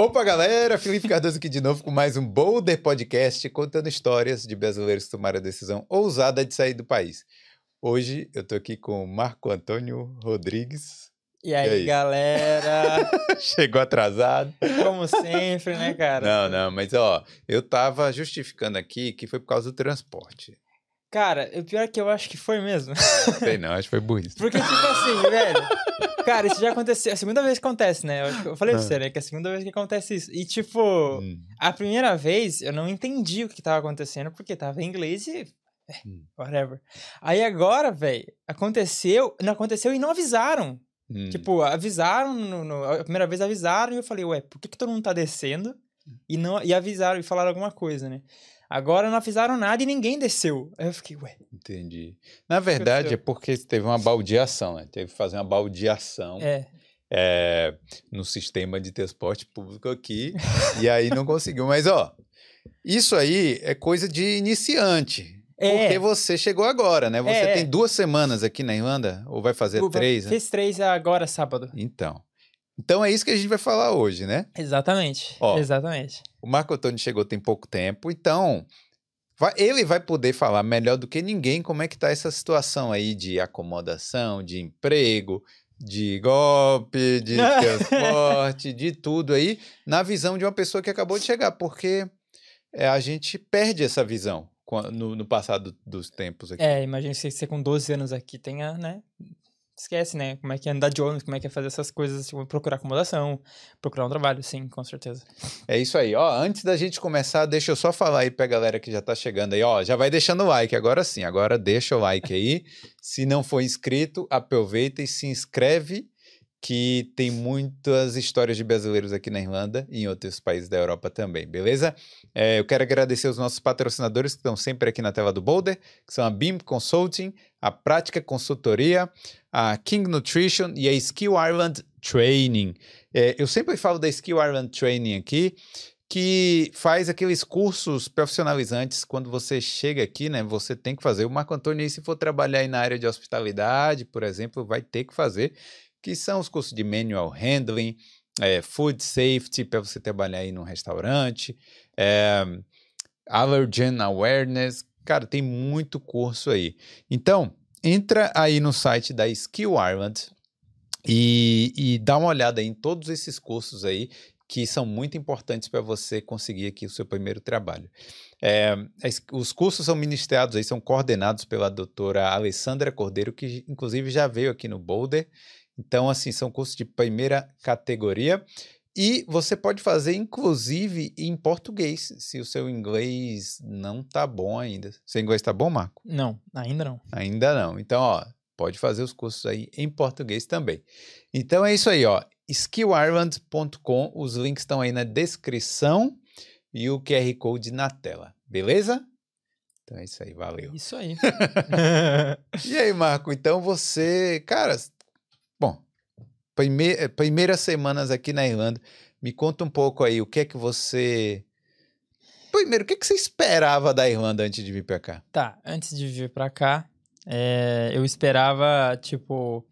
Opa, galera! Felipe Cardoso aqui de novo com mais um Boulder Podcast contando histórias de brasileiros que tomaram a decisão ousada de sair do país. Hoje eu tô aqui com Marco Antônio Rodrigues. E aí, E aí? galera? Chegou atrasado. Como sempre, né, cara? Não, não, mas ó, eu tava justificando aqui que foi por causa do transporte. Cara, o pior é que eu acho que foi mesmo. Sei não, acho que foi burrice. Porque, tipo assim, velho. Cara, isso já aconteceu. É a segunda vez que acontece, né? Eu, eu falei pra Ah. você, né? Que é a segunda vez que acontece isso. E, tipo, Hum, a primeira vez eu não entendi o que tava acontecendo, porque tava em inglês e. é, Hum. Whatever. Aí agora, velho, aconteceu. Não aconteceu e não avisaram. hum. Tipo, avisaram, no, no- a primeira vez avisaram e eu falei, ué, por que, que todo mundo tá descendo? E, não, e avisaram e falaram alguma coisa, né? Agora não avisaram nada e ninguém desceu. Aí eu fiquei, ué. Entendi. Na verdade, é porque teve uma baldeação, né? Teve que fazer uma baldeação É. é, no sistema de transporte público aqui, e aí não conseguiu. Mas, ó, isso aí é coisa de iniciante. É. Porque você chegou agora, né? Você É, é. tem duas semanas aqui na Irlanda? Ou vai fazer O- três, né? Fez três agora, sábado. Então. Então é isso que a gente vai falar hoje, né? Exatamente. Ó. Exatamente. O Marco Antônio chegou tem pouco tempo, então vai- ele vai poder falar melhor do que ninguém como é que tá essa situação aí de acomodação, de emprego, de golpe, de transporte, de tudo aí, na visão de uma pessoa que acabou de chegar, porque é, a gente perde essa visão no, no passado dos tempos aqui. É, imagina se você com 12 anos aqui tenha, né? Esquece, né? Como é que é andar de ônibus, como é que é fazer essas coisas, tipo, procurar acomodação, procurar um trabalho, sim, com certeza. É isso aí. Ó, antes da gente começar, deixa eu só falar aí pra galera que já tá chegando aí, ó, já vai deixando o like, agora sim, agora deixa o like aí. Se não for inscrito, aproveita e se inscreve, que tem muitas histórias de brasileiros aqui na Irlanda e em outros países da Europa também, beleza? É, eu quero agradecer os nossos patrocinadores que estão sempre aqui na tela do Boulder, que são a BIM Consulting, a Prática Consultoria, a King Nutrition e a Skill Ireland Training. É, eu sempre falo da Skill Ireland Training aqui, que faz aqueles cursos profissionalizantes quando você chega aqui, né? Você tem que fazer. O Marco Antônio, se for trabalhar aí na área de hospitalidade, por exemplo, vai ter que fazer, que são os cursos de manual handling, é, food safety, para você trabalhar aí num restaurante, é, allergen awareness. Cara, tem muito curso aí. Então, entra aí no site da Skill Ireland e, e dá uma olhada em todos esses cursos aí que são muito importantes para você conseguir aqui o seu primeiro trabalho. É, os cursos são ministrados aí, são coordenados pela doutora Alessandra Cordeiro, que inclusive já veio aqui no Boulder. Então, assim, são cursos de primeira categoria. E você pode fazer, inclusive, em português, se o seu inglês não tá bom ainda. Seu inglês tá bom, Marco? Não, ainda não. Ainda não. Então, ó, pode fazer os cursos aí em português também. Então é isso aí, ó. skillireland.com, os links estão aí na descrição e o QR Code na tela, beleza? Então é isso aí, valeu. Isso aí. E aí, Marco, então você, cara, eh, primeiras semanas aqui na Irlanda, me conta um pouco aí, o que é que você... Primeiro, o que é que você esperava da Irlanda antes de vir pra cá? Tá, antes de vir pra cá, é, eu esperava, tipo,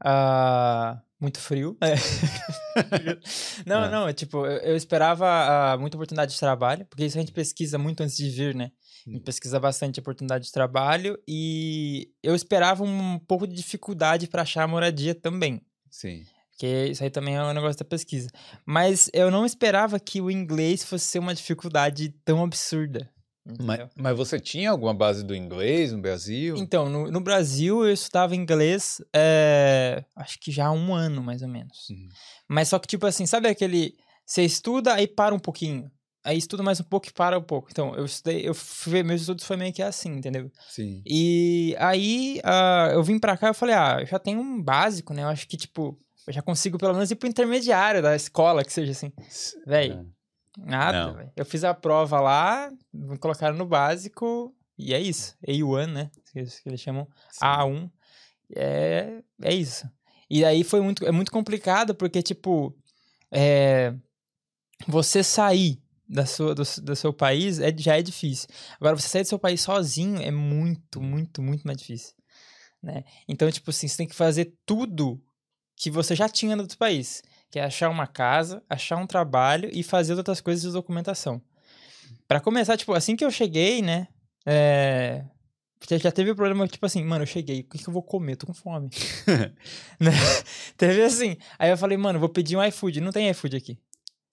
ah, muito frio. É. não, Ah. não, é tipo, eu, eu esperava ah, muita oportunidade de trabalho, porque isso a gente pesquisa muito antes de vir, né? A gente pesquisa bastante oportunidade de trabalho e eu esperava um pouco de dificuldade pra achar moradia também. Sim. Porque isso aí também é um negócio da pesquisa. Mas eu não esperava que o inglês fosse ser uma dificuldade tão absurda. Mas, mas você tinha alguma base do inglês no Brasil? Então, no, no Brasil eu estudava inglês, é, acho que já há um ano, mais ou menos. Uhum. Mas só que, tipo assim, sabe aquele. Você estuda, aí para um pouquinho. Aí estuda mais um pouco e para um pouco. Então, eu estudei, eu fui, meus estudos foi meio que assim, entendeu? Sim. E aí ah, eu vim pra cá e falei, ah, eu já tenho um básico, né? Eu acho que, tipo, eu já consigo pelo menos ir pro intermediário da escola, que seja assim. Véi, Ah, Nada. Eu fiz a prova lá, me colocaram no básico, e é isso. A1, né? Que eles, que eles chamam. sim. A1. É, é isso. E aí foi muito, é muito complicado, porque, tipo, é, você sair da sua, do, do seu país é, já é difícil. Agora, você sair do seu país sozinho é muito, muito, muito mais difícil. Né? Então, tipo assim, você tem que fazer tudo que você já tinha no outro país. que é achar uma casa, achar um trabalho e fazer outras coisas de documentação. Pra começar, tipo, assim que eu cheguei, né? É... Já, já teve o problema, tipo assim, mano, eu cheguei, o que, que eu vou comer? Tô com fome. Né? Teve assim. Aí eu falei, mano, vou pedir um iFood. Não tem iFood aqui.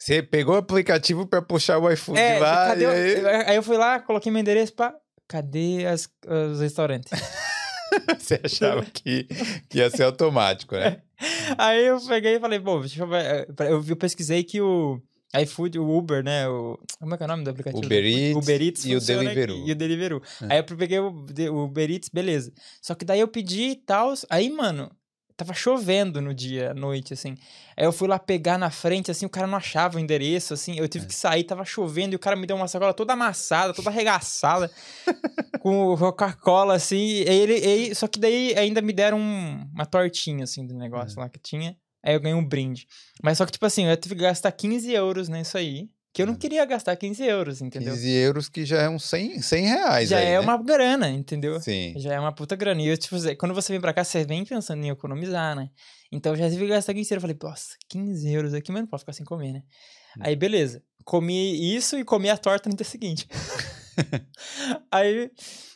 Você pegou o aplicativo pra puxar o iFood É, lá cadê e aí aí eu fui lá, coloquei meu endereço pra. Cadê as- os restaurantes? você achava que, que ia ser automático, né? Aí eu peguei e falei, bom, deixa eu ver. Eu, eu pesquisei que o iFood, o Uber, né? O, como é que é o nome do aplicativo? Uber? Eats Uber Eats e o aqui, Deliveroo. E o Deliveroo. É. Aí eu peguei o, o Uber Eats, beleza. Só que daí eu pedi e tal. Aí, mano, tava chovendo no dia, à noite, assim. Aí eu fui lá pegar na frente, assim, o cara não achava o endereço, assim. Eu É. tive que sair, tava chovendo e o cara me deu uma sacola toda amassada, toda arregaçada, com Coca-Cola, assim. Ele, ele- só que daí ainda me deram um- uma tortinha, assim, do negócio lá que tinha. Aí eu ganhei um brinde. Mas só que, tipo assim, eu tive que gastar 15 euros nisso aí. Que eu não queria gastar 15 euros, entendeu? 15 euros que já é uns 100, 100 reais Já aí, é né? uma grana, entendeu? Sim. Já é uma puta grana. E eu, tipo, quando você vem pra cá, você vem pensando em economizar, né? Então eu já que gastar 15 euros. Eu falei, nossa, 15 euros aqui, mas não posso ficar sem comer, né? Aí, beleza. Comi isso e comi a torta no dia seguinte. Aí,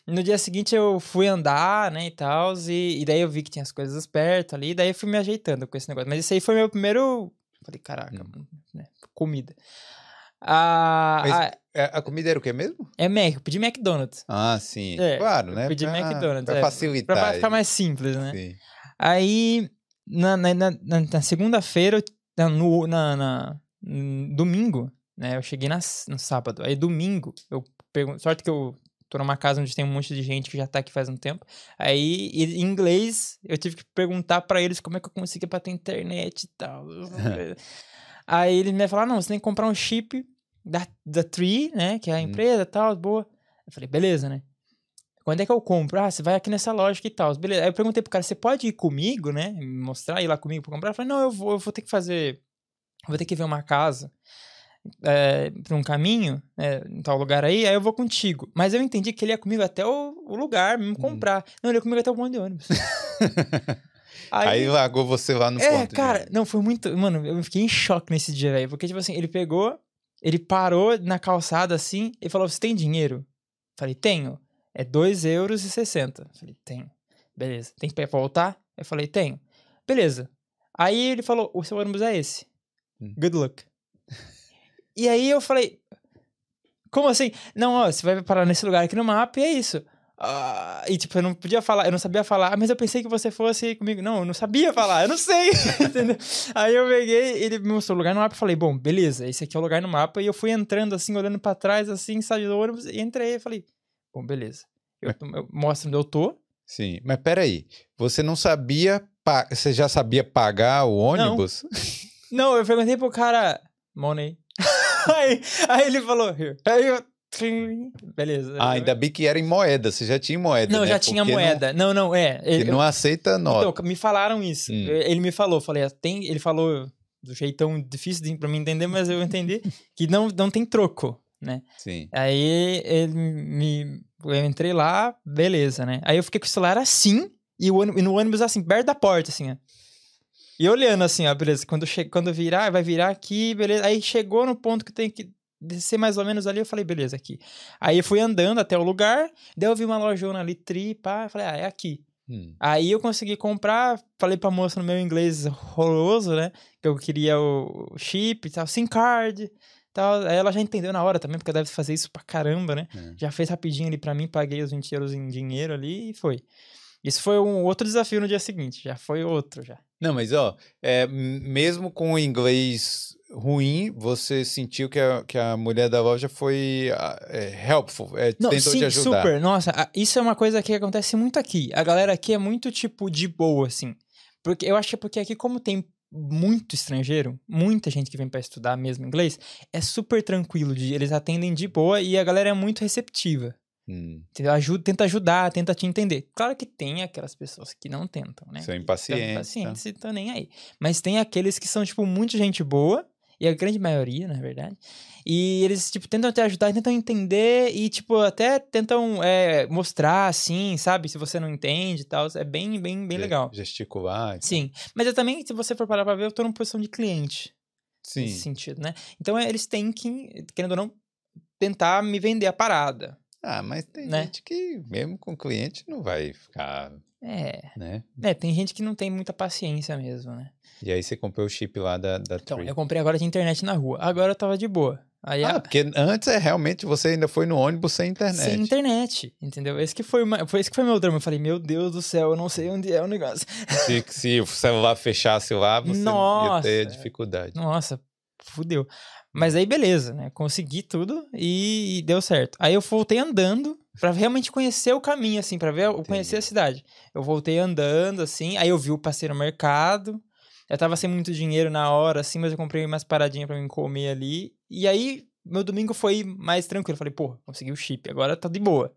no dia seguinte, eu fui andar, né, e tal. E, e daí eu vi que tinha as coisas perto ali. E daí eu fui me ajeitando com esse negócio. Mas isso aí foi meu primeiro. Falei, caraca, Hum. né? Comida. Ah, Mas- ah, É, A comida era o quê mesmo? é Mac, eu pedi McDonald's. Ah, sim. É, claro, né? pedi Pra- McDonald's, Pra é, facilitar. Pra ficar mais simples, né? Sim. Aí, na, na, na, na- segunda-feira, no na, na- domingo, né? Eu cheguei na, no sábado. Aí, domingo, eu pergunto. Sorte que eu tô numa casa onde tem um monte de gente que já tá aqui faz um tempo. Aí, em inglês, eu tive que perguntar pra eles como é que eu conseguia pra ter internet e tal. Aí, eles me falaram: não, você tem que comprar um chip da, da Tree, né? Que é a Hum. empresa e tal, boa. Eu falei: beleza, né? Quando é que eu compro? Ah, você vai aqui nessa loja e tal. Beleza. Aí eu perguntei pro cara, você pode ir comigo, né? Me mostrar, ir lá comigo pra comprar? Eu falei, não, eu vou, eu vou ter que fazer. Vou ter que ver uma casa é, pra um caminho, é, em tal lugar aí, aí eu vou contigo. Mas eu entendi que ele ia comigo até o, o lugar, Hum. me comprar. Não, ele ia comigo até o ponto de ônibus. Aí, largou você lá no é, ponto. de cara, não, foi muito. Mano, eu fiquei em choque nesse dia, velho. Porque, tipo assim, ele pegou, ele parou na calçada assim e falou: Você tem dinheiro? Falei, tenho. É 2,60 euros. e 60. Falei, tenho. Beleza. Tem pra voltar? Eu falei, tenho. Beleza. Aí ele falou: O seu ônibus é esse. Hum. Good luck. e aí eu falei: Como assim? Não, ó, você vai parar nesse lugar aqui no mapa e é isso. Ah, e tipo, eu não podia falar, eu não sabia falar, "Ah, mas eu pensei que você fosse comigo. Não, eu não sabia falar, eu não sei. entendeu? Aí eu peguei, ele me mostrou o lugar no mapa e falei, bom, beleza, esse aqui é o lugar no mapa. E eu fui entrando assim, olhando pra trás, assim, saí do ônibus e entrei. E falei, bom, beleza. Eu, eu mostro onde eu tô. Sim, mas peraí. Você não sabia. Você já sabia pagar o ônibus? Não, eu perguntei pro cara, money. aí, aí ele falou, here. Aí eu. Beleza. Ah, ainda bem que era em moeda. Você já tinha moeda. Não, né? já tinha Porque moeda. Não, não, é. Não, Ele, que não aceita nota. Então, me falaram isso. Hum. Ele me falou, falei, "Ah, tem, ele falou do jeitão difícil de, pra mim entender, mas eu entendi que não, não tem troco, né? Sim. Aí ele me. Eu entrei lá, beleza, né? Aí eu fiquei com o celular assim, e, o, ônibus- e no ônibus assim, perto da porta, assim, ó. E olhando assim, ó, beleza. Quando, che quando virar, vai virar aqui, beleza. Aí chegou no ponto que tem que descer mais ou menos ali, eu falei, beleza, aqui. Aí eu fui andando até o lugar, daí eu vi uma lojona ali, tri, pá, eu falei, ah, é aqui. Hum. Aí eu consegui comprar, falei pra moça no meu inglês horroroso, né? Que eu queria o chip e tal, SIM card tal. Aí ela já entendeu na hora também, porque deve fazer isso pra caramba, né? É. Já fez rapidinho ali pra mim, paguei os 20 euros em dinheiro ali e foi. Isso foi um outro desafio no dia seguinte, já foi outro já. Não, mas ó, é, mesmo com o inglês ruim, você sentiu que a, que a mulher da loja foi ah, é, helpful, é, Não, tentou sim, te ajudar. super. Nossa, isso é uma coisa que acontece muito aqui. A galera aqui é muito, tipo, de boa, assim. Porque eu acho que é porque aqui, como tem muito estrangeiro, muita gente que vem pra estudar mesmo inglês, é super tranquilo. De, eles atendem de boa e a galera é muito receptiva. Hum? Ajuda, tenta ajudar, tenta te entender. Claro que tem aquelas pessoas que não tentam, né? São impacientes, São impacientes e estão nem aí. Mas tem aqueles que são, tipo, muito gente boa E a grande maioria, na verdade. E eles, tipo, tentam te ajudar, tentam entender e, tipo, até tentam é, mostrar, assim, sabe? Se você não entende e tal. É bem, bem, bem legal. Gesticular. e tal. Sim. Mas eu também, se você for parar pra ver, eu tô numa posição de cliente. Sim. Nesse sentido, né? Então, é, eles têm que, querendo ou não, tentar me vender a parada. Ah, mas tem Né? gente que, mesmo com cliente, não vai ficar, É. né? É, tem gente que não tem muita paciência mesmo, né? E aí você comprou o chip lá da, da Então, Tree. eu comprei agora de internet na rua. Agora eu tava de boa. Aí Ah, a- porque antes é realmente você ainda foi no ônibus sem internet. sem internet, entendeu? Esse que foi, uma- foi esse que foi meu drama. Eu falei, meu Deus do céu, eu não sei onde é o negócio. Se, se o celular fechasse lá, você ia Nossa. ter dificuldade. Nossa, fudeu. Mas aí, beleza, né? Consegui tudo e, e deu certo. Aí eu voltei andando pra realmente conhecer o caminho, assim, pra ver, eu conhecer a cidade. Eu voltei andando, assim, aí eu vi o passeio no mercado. Eu tava sem muito dinheiro na hora, assim, mas eu comprei umas paradinhas pra mim comer ali. E aí, meu domingo foi mais tranquilo. Eu falei, pô, consegui o chip, agora tá de boa.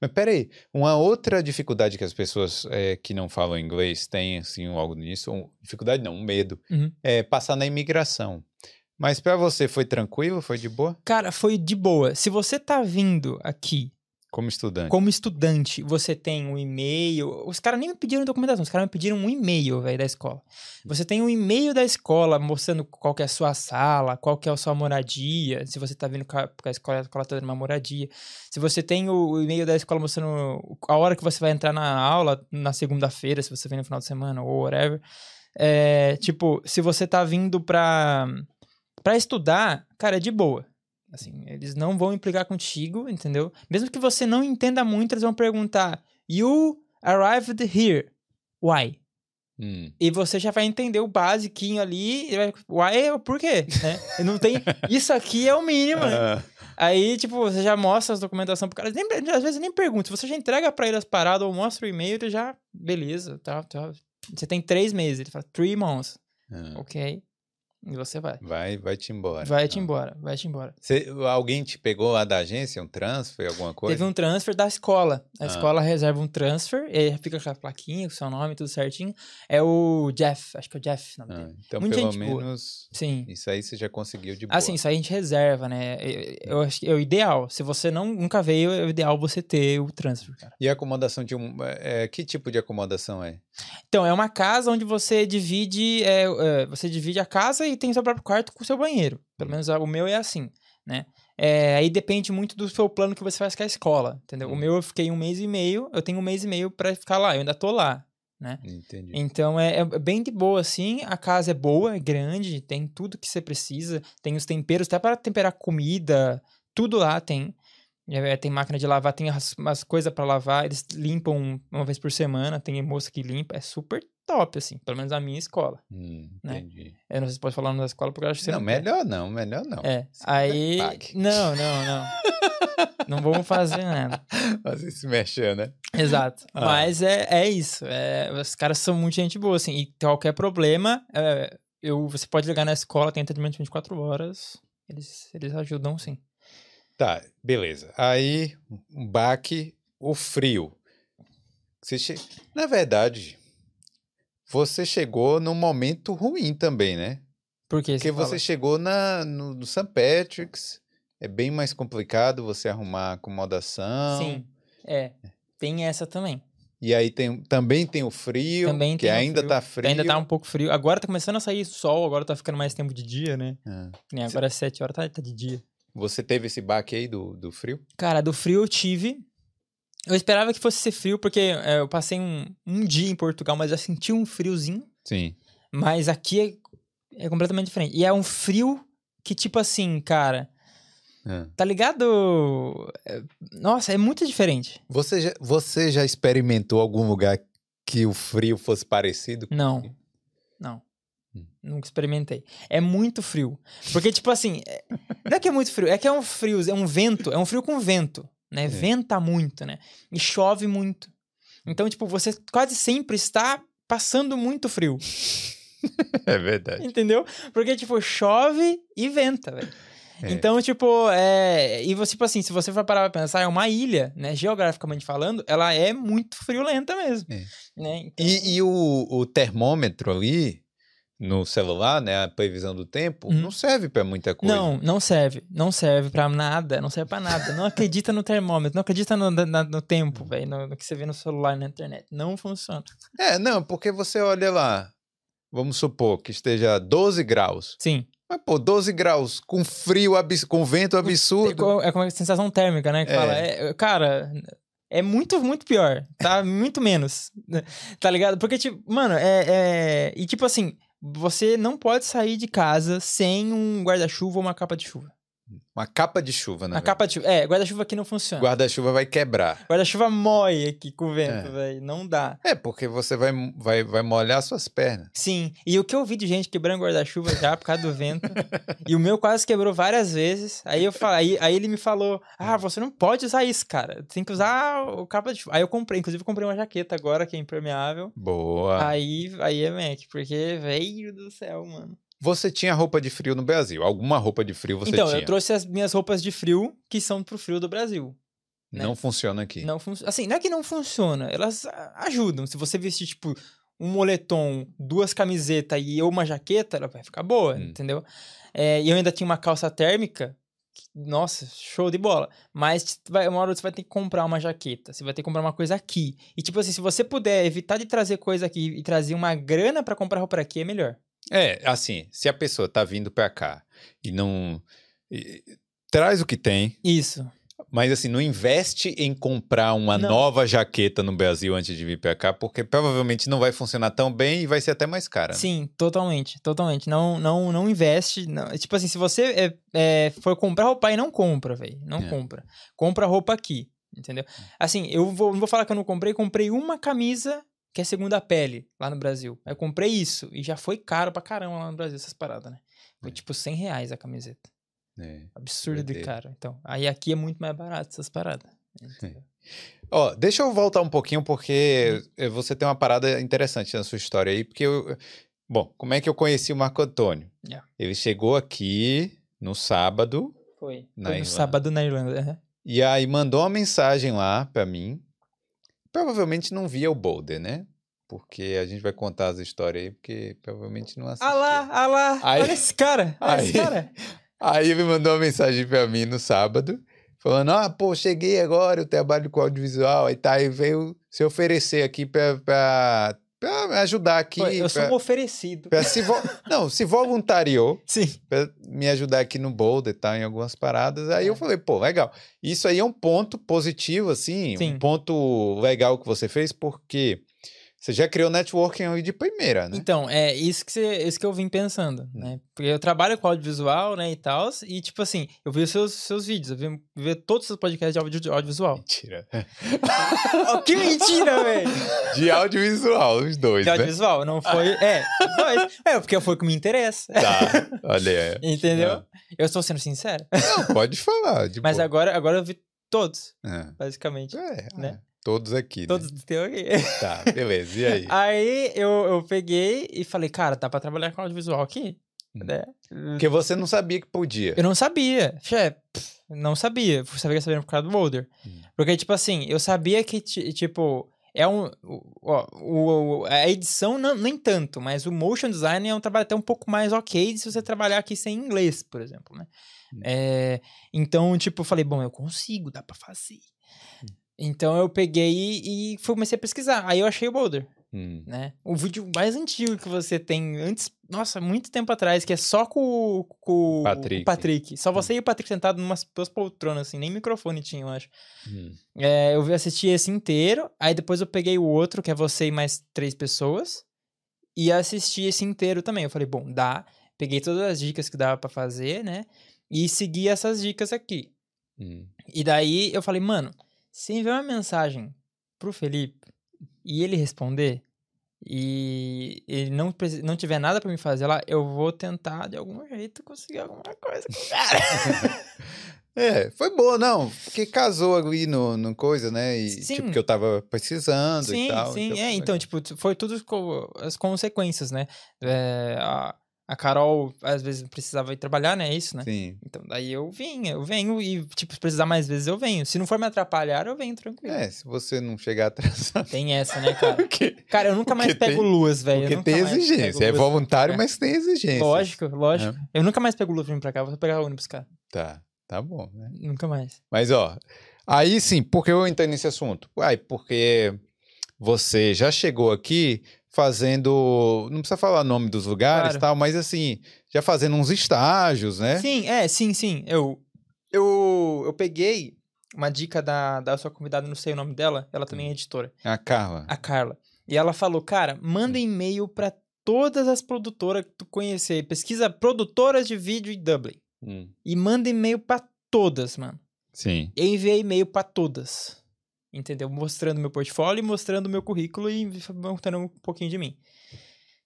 Mas peraí, uma outra dificuldade que as pessoas é, que não falam inglês têm, assim, algo nisso, um- dificuldade não, um medo, Uhum. é passar na imigração. Mas pra você foi tranquilo? Foi de boa? Cara, foi de boa. Se você tá vindo aqui Como estudante? como estudante, você tem um e-mail. Os caras nem me pediram documentação, os caras me pediram um e-mail, velho, da escola. Você tem um e-mail da escola mostrando qual que é a sua sala, qual que é a sua moradia, se você tá vindo com a, com a escola, a escola tá dando uma moradia. Se você tem o, o e-mail da escola mostrando a hora que você vai entrar na aula na segunda-feira, se você vem no final de semana ou whatever. É, tipo, se você tá vindo pra, pra estudar, cara, é de boa. Assim, eles não vão implicar contigo, entendeu? Mesmo que você não entenda muito, eles vão perguntar: You arrived here. Why? Hum. E você já vai entender o basiquinho ali. E vai, Why é o porquê, né? Não tem. Isso aqui é o mínimo, né? Aí, tipo, você já mostra as documentações pro cara. Nem, às vezes nem pergunta. Se você já entrega pra ele as paradas ou mostra o e-mail, ele já. Beleza, tá, tá. Você tem três meses. Ele fala, three months. ah. Ok. E você vai. Vai, vai-te embora. Vai-te então. embora, vai-te embora. Você- alguém te pegou lá da agência, um transfer, alguma coisa? Teve um transfer da escola. A Ah. escola reserva um transfer, e aí fica com a plaquinha, com o seu nome, tudo certinho. É o Jeff, acho que é o Jeff o Ah, então, Muito pelo gente boa. menos, Sim. isso aí você já conseguiu de boa. Assim, isso aí a gente reserva, né? Eu, eu acho que é o ideal. Se você não, nunca veio, é o ideal você ter o transfer, cara. E a acomodação de um... é, que tipo de acomodação é? Então, é uma casa onde você divide, é, é, você divide a casa e tem seu próprio quarto com seu banheiro. Pelo Hum. menos a- o meu é assim, né? É, aí depende muito do seu plano que você faz com a escola, entendeu? O Hum. meu eu fiquei um mês e meio, eu tenho um mês e meio pra ficar lá, eu ainda tô lá, né? Entendi. Então é, é bem de boa, assim. A casa é boa, é grande, tem tudo que você precisa. Tem os temperos, até para temperar comida, tudo lá tem. É, tem máquina de lavar, tem as, as coisas para lavar. Eles limpam uma vez por semana, tem moça que limpa. É super top, assim. Pelo menos a minha escola. Hum, né? entendi. Eu não sei se pode falar na escola, porque eu acho que você Não, não quer. melhor não, melhor não. É, Você aí... Não, não, não. não vamos fazer nada. Fazer se mexer, né? Exato. Ah. Mas é, é isso. É, os caras são muito gente boa, assim. E qualquer problema, é, eu, você pode ligar na escola, tem atendimento 24 horas. Eles, eles ajudam, sim. Tá, beleza. Aí, um baque, o frio. Che... Na verdade, você chegou num momento ruim também, né? Por que Porque fala? você chegou na, no, no St. Patrick's, é bem mais complicado você arrumar acomodação. Sim, é. Tem essa também. E aí tem, também tem o frio, Também que ainda frio. tá frio. Ainda tá um pouco frio. Agora tá começando a sair sol, agora tá ficando mais tempo de dia, né? Ah. Agora é 7 horas, tá, tá de dia. Você teve esse baque aí do, do frio? Cara, do frio eu tive. Eu esperava que fosse ser frio, porque é, eu passei um, um dia em Portugal, mas já senti um friozinho. Sim. Mas aqui é, é completamente diferente. E é um frio que, tipo assim, cara, Ah. tá ligado? É, Nossa, é muito diferente. Você, já, você já experimentou algum lugar que o frio fosse parecido? com Não. aqui? Não. Hum. Nunca experimentei. É muito frio. Porque, tipo assim, é- não é que é muito frio, é que é um frio, é um vento, é um frio com vento, né? Venta muito, né? E chove muito. Então, tipo, você quase sempre está passando muito frio, É verdade. entendeu? Porque, tipo, chove e venta, velho. É. Então, tipo, é. E você, tipo assim, se você for parar pra pensar, é uma ilha, né? Geograficamente falando, ela é muito friolenta mesmo. É. Né? Então, E, e o, o termômetro ali no celular, né, a previsão do tempo, Uhum. não serve pra muita coisa. Não, não serve. Não serve pra nada. Não serve pra nada. Não acredita no termômetro. Não acredita no, na- no tempo, velho. No, no que você vê no celular na internet. Não funciona. É, não, porque você olha lá, vamos supor que esteja 12 graus. Sim. Mas, pô, 12 graus com frio, abs... com vento É absurdo. co- É como a sensação térmica, né? Que É. fala. É, cara, é muito, muito pior. Tá? muito menos. Tá ligado? Porque, tipo, mano, é, é. E tipo assim, você não pode sair de casa sem um guarda-chuva ou uma capa de chuva. Uma capa de chuva, né? A capa de chuva. É, guarda-chuva aqui não funciona. Guarda-chuva vai quebrar. Guarda-chuva mói aqui com o vento, É. velho. Não dá. É, porque você vai, vai, vai molhar suas pernas. Sim, e o que eu vi de gente quebrando guarda-chuva já por causa do vento. e o meu quase quebrou várias vezes. Aí eu falei, aí, aí ele me falou: Ah, você não pode usar isso, cara. Tem que usar o capa de chuva. Aí eu comprei, inclusive eu comprei uma jaqueta agora que é impermeável. Boa. Aí, aí é Mac, porque veio do céu, mano. Você tinha roupa de frio no Brasil? Alguma roupa de frio você então, tinha? eu trouxe as minhas roupas de frio, que são pro frio do Brasil. né? Não funciona aqui. Não fun- assim, não é que não funciona, elas ajudam. Se você vestir, tipo, um moletom, duas camisetas e uma jaqueta, ela vai ficar boa, Hum. entendeu? É, e eu ainda tinha uma calça térmica. que, Nossa, show de bola. Mas vai, uma hora você vai ter que comprar uma jaqueta. Você vai ter que comprar uma coisa aqui. E, tipo assim, se você puder evitar de trazer coisa aqui e trazer uma grana pra comprar roupa aqui, é melhor. É, assim, se a pessoa tá vindo pra cá e não. e- traz o que tem, Isso. mas assim, não investe em comprar uma Não. nova jaqueta no Brasil antes de vir pra cá, porque provavelmente não vai funcionar tão bem e vai ser até mais cara. né? Sim, totalmente, totalmente. Não, não, não investe. não- Tipo assim, se você é, é, for comprar roupa aí, não compra, velho. Não É. compra. Compra roupa aqui, entendeu? Assim, eu vou, não vou falar que eu não comprei, comprei uma camisa que é segunda pele lá no Brasil. Aí Eu comprei isso e já foi caro pra caramba lá no Brasil essas paradas, né? Foi É. tipo 100 reais a camiseta. É. Absurdo de caro. Então, aí aqui é muito mais barato essas paradas. entendeu? Ó, deixa eu voltar um pouquinho, porque eh, você tem uma parada interessante na sua história aí, porque eu. Bom, como é que eu conheci o Marco Antônio? Yeah. Ele chegou aqui no sábado Foi. Na Foi no Irlanda. sábado na Irlanda. aham. e aí mandou uma mensagem lá pra mim. Provavelmente não via o Boulder, né? Porque a gente vai contar as histórias aí, porque provavelmente não assistiu. Ah lá, ah lá. Aí- Olha esse cara. Olha esse aí- cara. Aí ele mandou uma mensagem pra mim no sábado, falando: Ah, pô, cheguei agora, eu trabalho com audiovisual. Aí tá, aí veio se oferecer aqui pra, pra, me ajudar aqui. Eu sou pra, um oferecido. se vo- Não, se voluntariou Sim. pra me ajudar aqui no Boulder, tá? Em algumas paradas. Aí eu É. falei, pô, legal. Isso aí é um ponto positivo, assim, Sim. um ponto legal que você fez, porque você já criou networking de primeira, né? Então, é isso que, você, isso que eu vim pensando, né? Porque eu trabalho com audiovisual, né, e tal, e tipo assim, eu vi os seus, seus vídeos, eu vi, vi todos os seus podcasts de audio, audiovisual. Mentira. oh, que mentira, velho! De audiovisual, os dois, De né? audiovisual, não foi... É, dois. É, porque foi o que me interessa. Tá, olha aí. Entendeu? Ah. Eu estou sendo sincero. Não, pode falar. De Mas boa. agora, agora eu vi todos, É. basicamente. É, Né? é, todos aqui. Todos Né? os teus aqui. Tá, beleza. E aí? Aí eu, eu peguei e falei, cara, dá pra trabalhar com audiovisual aqui? Hum. Né? Porque você não sabia que podia. Eu não sabia. Fé, pff, não sabia. Eu sabia que sabia por causa do Boulder. Hum. Porque, tipo assim, eu sabia que, ti- tipo, é um. Ó, o, o- a edição não, nem tanto, mas o motion design é um trabalho até um pouco mais ok se você trabalhar aqui sem inglês, por exemplo, né? Hum. É, então, tipo, eu falei, bom, eu consigo, dá pra fazer. Então eu peguei e, comecei a pesquisar. Aí eu achei o Boulder, Hum. né? O vídeo mais antigo que você tem antes, nossa, muito tempo atrás, que é só com, o- com Patrick. o Patrick. Só você e o Patrick sentado numas duas poltronas, assim, nem microfone tinha, eu acho. Hum. É, eu vi- assisti esse inteiro, aí depois eu peguei o outro, que é você e mais três pessoas, e assisti esse inteiro também. Eu falei, bom, dá. Peguei todas as dicas que dava pra fazer, né? E segui essas dicas aqui. Hum. E daí eu falei, mano, se enviar uma mensagem pro Felipe e ele responder e ele não, não tiver nada pra me fazer lá, eu vou tentar de algum jeito conseguir alguma coisa com o cara. É, foi boa, não. Porque casou ali no, no coisa, né? E, Sim. tipo, que eu tava precisando e sim, tal. sim, foi é, então, tipo, foi tudo as consequências, né? É, a- A Carol, às vezes, precisava ir trabalhar, né? É isso, né? Sim. Então, daí eu vinha, eu venho e, tipo, se precisar mais vezes, eu venho. Se não for me atrapalhar, eu venho tranquilo. É, se você não chegar atrasado. Tem essa, né, cara? Porque, Cara, eu nunca mais Porque pego tem- luas, velho. porque tem exigência. É luas. voluntário, É. mas tem exigência. Lógico, lógico. É. Eu nunca mais pego lua pra vir pra cá, vou pegar ônibus, cara. Tá, tá bom, né? Nunca mais. Mas, ó, aí sim, por que eu entrei nesse assunto? Uai, porque você já chegou aqui fazendo. Não precisa falar o nome dos lugares e Claro. tal, mas assim, já fazendo uns estágios, né? Sim, é, sim, sim. Eu, eu, eu peguei uma dica da, da sua convidada, não sei o nome dela, ela também é editora, A Carla. a Carla. E ela falou, cara, manda e-mail pra todas as produtoras que tu conhecer. Pesquisa produtoras de vídeo em Dublin. Hum, E manda e-mail pra todas, mano. Sim. Eu enviei e-mail pra todas. Entendeu? Mostrando meu portfólio, mostrando meu currículo e mostrando um pouquinho de mim.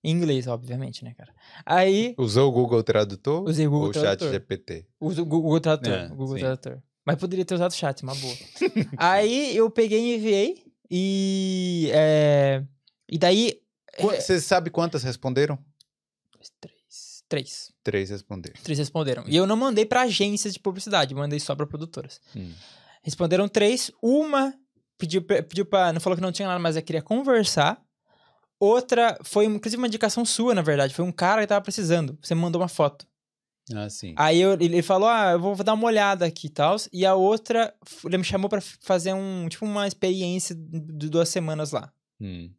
Em inglês, obviamente, né, cara? Aí, Usou o Google Tradutor? usei o Google ou o Chat Tradutor. GPT? O Google Tradutor. É, Google sim. Tradutor. Mas poderia ter usado o chat, uma boa. Aí eu peguei e enviei. E. é, E daí. É, Você sabe quantas responderam? dois, Três. Três. Três responderam. Três responderam. E eu não mandei pra agências de publicidade, mandei só pra produtoras. Hum. Responderam três. Uma pediu, pediu pra. Não falou que não tinha nada, mas ela queria conversar. Outra foi, inclusive, uma indicação sua, na verdade. Foi um cara que tava precisando. Você me mandou uma foto. Ah, sim. Aí eu- ele falou: Ah, eu vou dar uma olhada aqui e tal. E a outra, ele me chamou pra f- fazer um, tipo, uma experiência de duas semanas lá. Hum.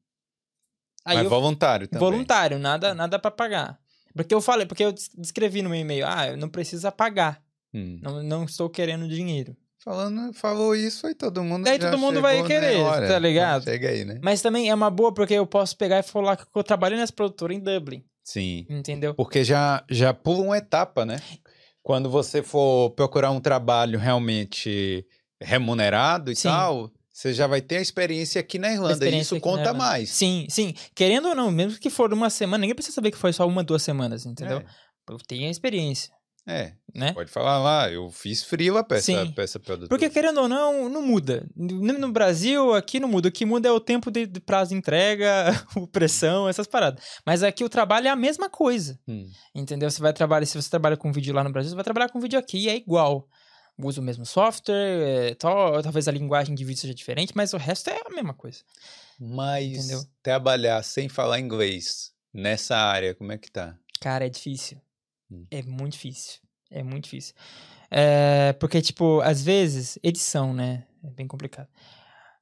Aí Mas eu, voluntário também. voluntário, nada, nada para pagar. Porque eu falei, porque eu des- descrevi no meu e-mail: Ah, eu não precisa pagar. Hum. Não, não estou querendo dinheiro. Falando, falou isso, aí todo mundo Daí já todo mundo vai chegou, querer, né? Olha, tá ligado? Chega aí, né? Mas também é uma boa porque eu posso pegar e falar que eu trabalhei nessa produtora em Dublin. Sim. Entendeu? Porque já, já pula uma etapa, né? Quando você for procurar um trabalho realmente remunerado e Sim. tal, você já vai ter a experiência aqui na Irlanda. E isso conta Irlanda. mais. Sim, sim. Querendo ou não, mesmo que for uma semana, ninguém precisa saber que foi só uma, duas semanas, entendeu? Eu tenho a experiência, É, né? Pode falar lá, eu fiz frila pra essa, Sim. pra essa produtora. Porque querendo ou não, não muda. No Brasil, aqui não muda. O que muda é o tempo de, de prazo de entrega, pressão, essas paradas. Mas aqui o trabalho é a mesma coisa. Hum. Entendeu? Você vai trabalhar, se você trabalha com vídeo lá no Brasil, você vai trabalhar com vídeo aqui e é igual. Usa o mesmo software, é, tal- talvez a linguagem de vídeo seja diferente, mas o resto é a mesma coisa. Mas Entendeu? trabalhar sem falar inglês nessa área, como é que tá? Cara, é difícil. Hum. É muito difícil. É muito difícil. É, porque, tipo, às vezes, edição, né? É bem complicado.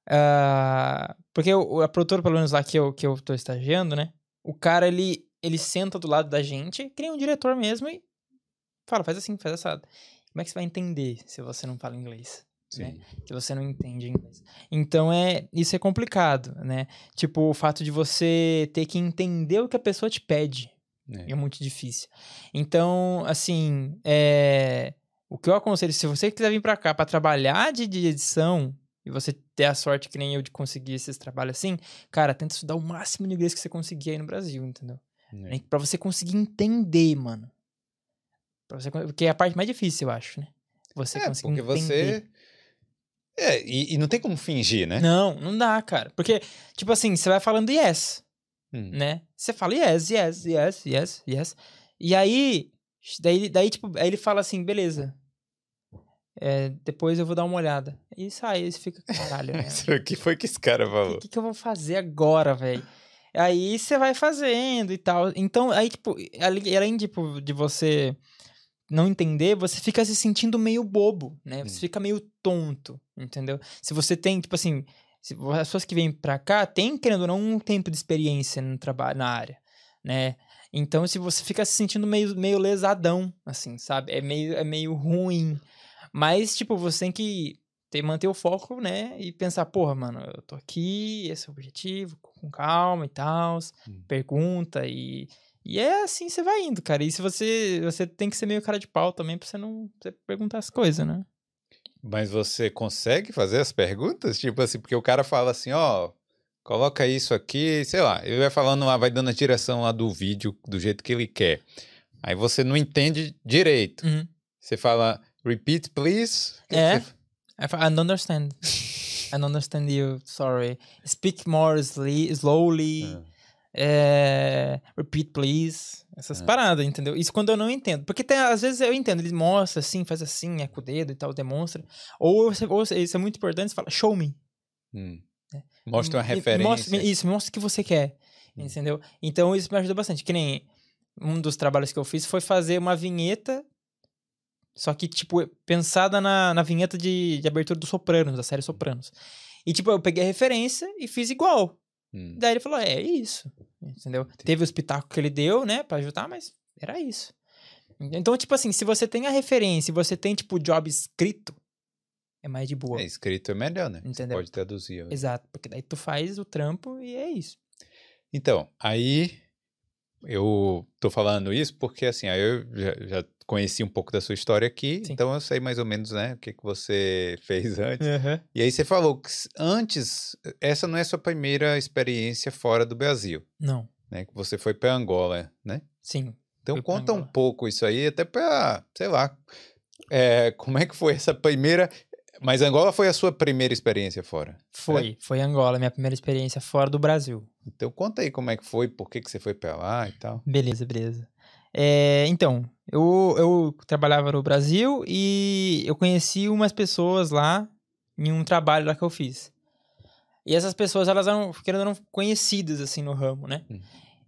Ah, porque o- a produtora, pelo menos lá que eu, que eu tô estagiando, né? O cara, ele, ele senta do lado da gente, nem um diretor mesmo, e fala, faz assim, faz assado. Como é que você vai entender se você não fala inglês? né? Se você não entende inglês. Então, é, isso é complicado, né? Tipo, o fato de você ter que entender o que a pessoa te pede. É. É muito difícil. Então, assim, é... o que eu aconselho, se você quiser vir pra cá pra trabalhar de, de edição e você ter a sorte que nem eu de conseguir esses trabalhos assim, cara, tenta estudar o máximo de inglês que você conseguir aí no Brasil, entendeu? É. Nem Pra você conseguir entender, mano. Pra você, porque é a parte mais difícil, eu acho, né? Você É, conseguir porque entender. você. É, e, e não tem como fingir, né? Não, não dá, cara. Porque, tipo assim, você vai falando yes, Hum. né? Você fala yes, yes, yes, yes, yes. E aí, daí, daí tipo, aí ele fala assim, beleza. É, depois eu vou dar uma olhada. E sai, aí você fica, caralho, né? O que foi que esse cara O falou? que, que eu vou fazer agora, velho? Aí você vai fazendo e tal. Então, aí, tipo, além tipo, de você não entender, você fica se sentindo meio bobo, né? Você Hum. fica meio tonto, entendeu? Se você tem, tipo assim, as pessoas que vêm pra cá têm, querendo ou não, um tempo de experiência no trabalho, na área, né? Então, se você fica se sentindo meio, meio lesadão, assim, sabe? É meio, é meio ruim. Mas, tipo, você tem que ter, manter o foco, né? E pensar, porra, mano, eu tô aqui, esse é o objetivo, com calma e tal. Hum. Pergunta e. E é assim você vai indo, cara. E se você. Você tem que ser meio cara de pau também pra você não pra você perguntar as coisas, né? Mas você consegue fazer as perguntas? Tipo assim, porque o cara fala assim, ó, coloca isso aqui, sei lá, ele vai falando lá, vai dando a direção lá do vídeo do jeito que ele quer. Aí você não entende direito. Uhum. Você fala, repeat, please. É. você- I, don't understand. I don't understand you. Sorry. Speak more slowly. Ah. É, repeat please, essas É. paradas, entendeu? Isso quando eu não entendo. Porque tem, às vezes eu entendo, ele mostra assim, faz assim, é com o dedo e tal, demonstra. Ou, ou isso é muito importante, você fala, show me. Hum. É. Mostra uma Me- referência. mostra- isso, mostra o que você quer. Hum. Entendeu? Então isso me ajudou bastante. Que nem um dos trabalhos que eu fiz foi fazer uma vinheta. Só que, tipo, pensada na, na vinheta de, de abertura do Sopranos, da série Sopranos. E, tipo, eu peguei a referência e fiz igual. Hum. Daí ele falou: é isso. Entendeu? Teve os pitacos que ele deu, né, pra ajudar, mas era isso. Então, tipo assim, se você tem a referência e você tem, tipo, o job escrito, é mais de boa. É, escrito é melhor, né? Você Entendeu? pode traduzir. ó. Exato, porque daí tu faz o trampo e é isso. Então, aí eu tô falando isso porque assim, aí eu já, já conheci um pouco da sua história aqui, Sim. então eu sei mais ou menos, né, o que, que você fez antes. E aí você falou que antes, essa não é a sua primeira experiência fora do Brasil, Não, né? Que você foi para Angola, né? sim. Então conta um pouco isso aí, até para, sei lá, é, como é que foi essa primeira. Mas Angola foi a sua primeira experiência fora. Foi, foi Angola, minha primeira experiência fora do Brasil. Então conta aí como é que foi, por que, que você foi para lá e tal. Beleza, beleza. É, então, eu, eu trabalhava no Brasil e eu conheci umas pessoas lá em um trabalho lá que eu fiz. E essas pessoas, elas eram, querendo não, conhecidas, assim, no ramo, né? Hum.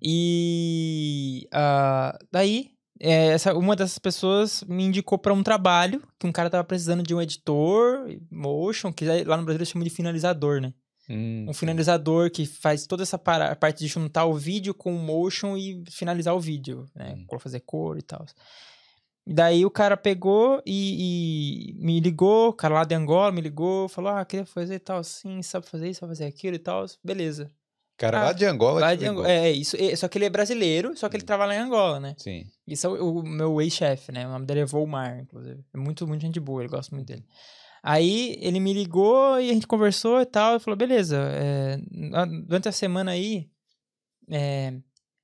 E ah, daí, é, essa, uma dessas pessoas me indicou para um trabalho que um cara tava precisando de um editor, motion, que lá no Brasil eles chamam de finalizador, né? Hum, um finalizador que faz toda essa parte de juntar o vídeo com o motion e finalizar o vídeo, né? Hum. Fazer cor e tal. E Daí o cara pegou e, e me ligou, o cara lá de Angola me ligou, falou: Ah, queria fazer tal assim, sabe fazer isso, sabe fazer aquilo e tal. Beleza. Cara Ah, lá de Angola. Lá de. Angola. É, isso. é, Só que ele é brasileiro, só que ele Hum. trabalha em Angola, né? Sim. Isso é o, o meu ex-chefe, né? O nome dele é Volmar, inclusive. É muito, muito gente boa, eu gosto muito dele. Aí ele me ligou e a gente conversou e tal. E falou: beleza, é, durante a semana aí, é,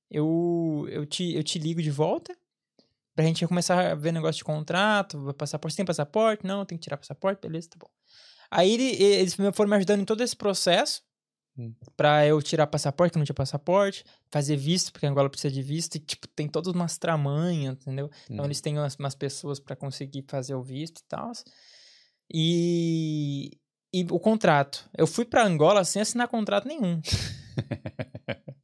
eu, eu, te, eu te ligo de volta pra gente começar a ver negócio de contrato, passaporte. Você tem passaporte? Não, tem que tirar passaporte, beleza, tá bom. Aí ele- eles foram me ajudando em todo esse processo. Hum. Pra eu tirar passaporte, que não tinha passaporte, fazer visto, porque Angola precisa de visto, e, tipo, tem todas umas tramanhas, entendeu? Então Hum. eles têm umas, umas pessoas pra conseguir fazer o visto e tal. E, e o contrato. Eu fui pra Angola sem assinar contrato nenhum.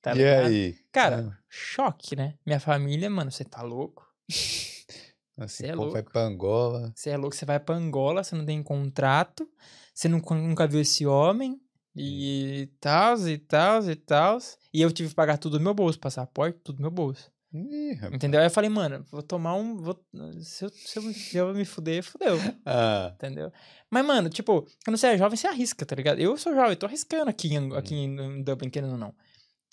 Tá e ligado? aí? Cara, choque, né? Minha família, mano, você tá louco? Assim, Cê é pô, vai louco. pra Angola. Você é louco, você vai pra Angola, você não tem contrato, você nunca, nunca viu esse homem, e tal, e tal, e tal. E eu tive que pagar tudo do meu bolso, passaporte, tudo do meu bolso. Ih. Entendeu? Aí eu falei, mano, vou tomar um. Vou, se, eu, se, eu, se eu me fuder, fudeu. Ah, Entendeu? Mas, mano, tipo, quando você é jovem, você arrisca, tá ligado? Eu sou jovem, tô arriscando aqui, em, Ang- aqui em Dublin, querendo ou não.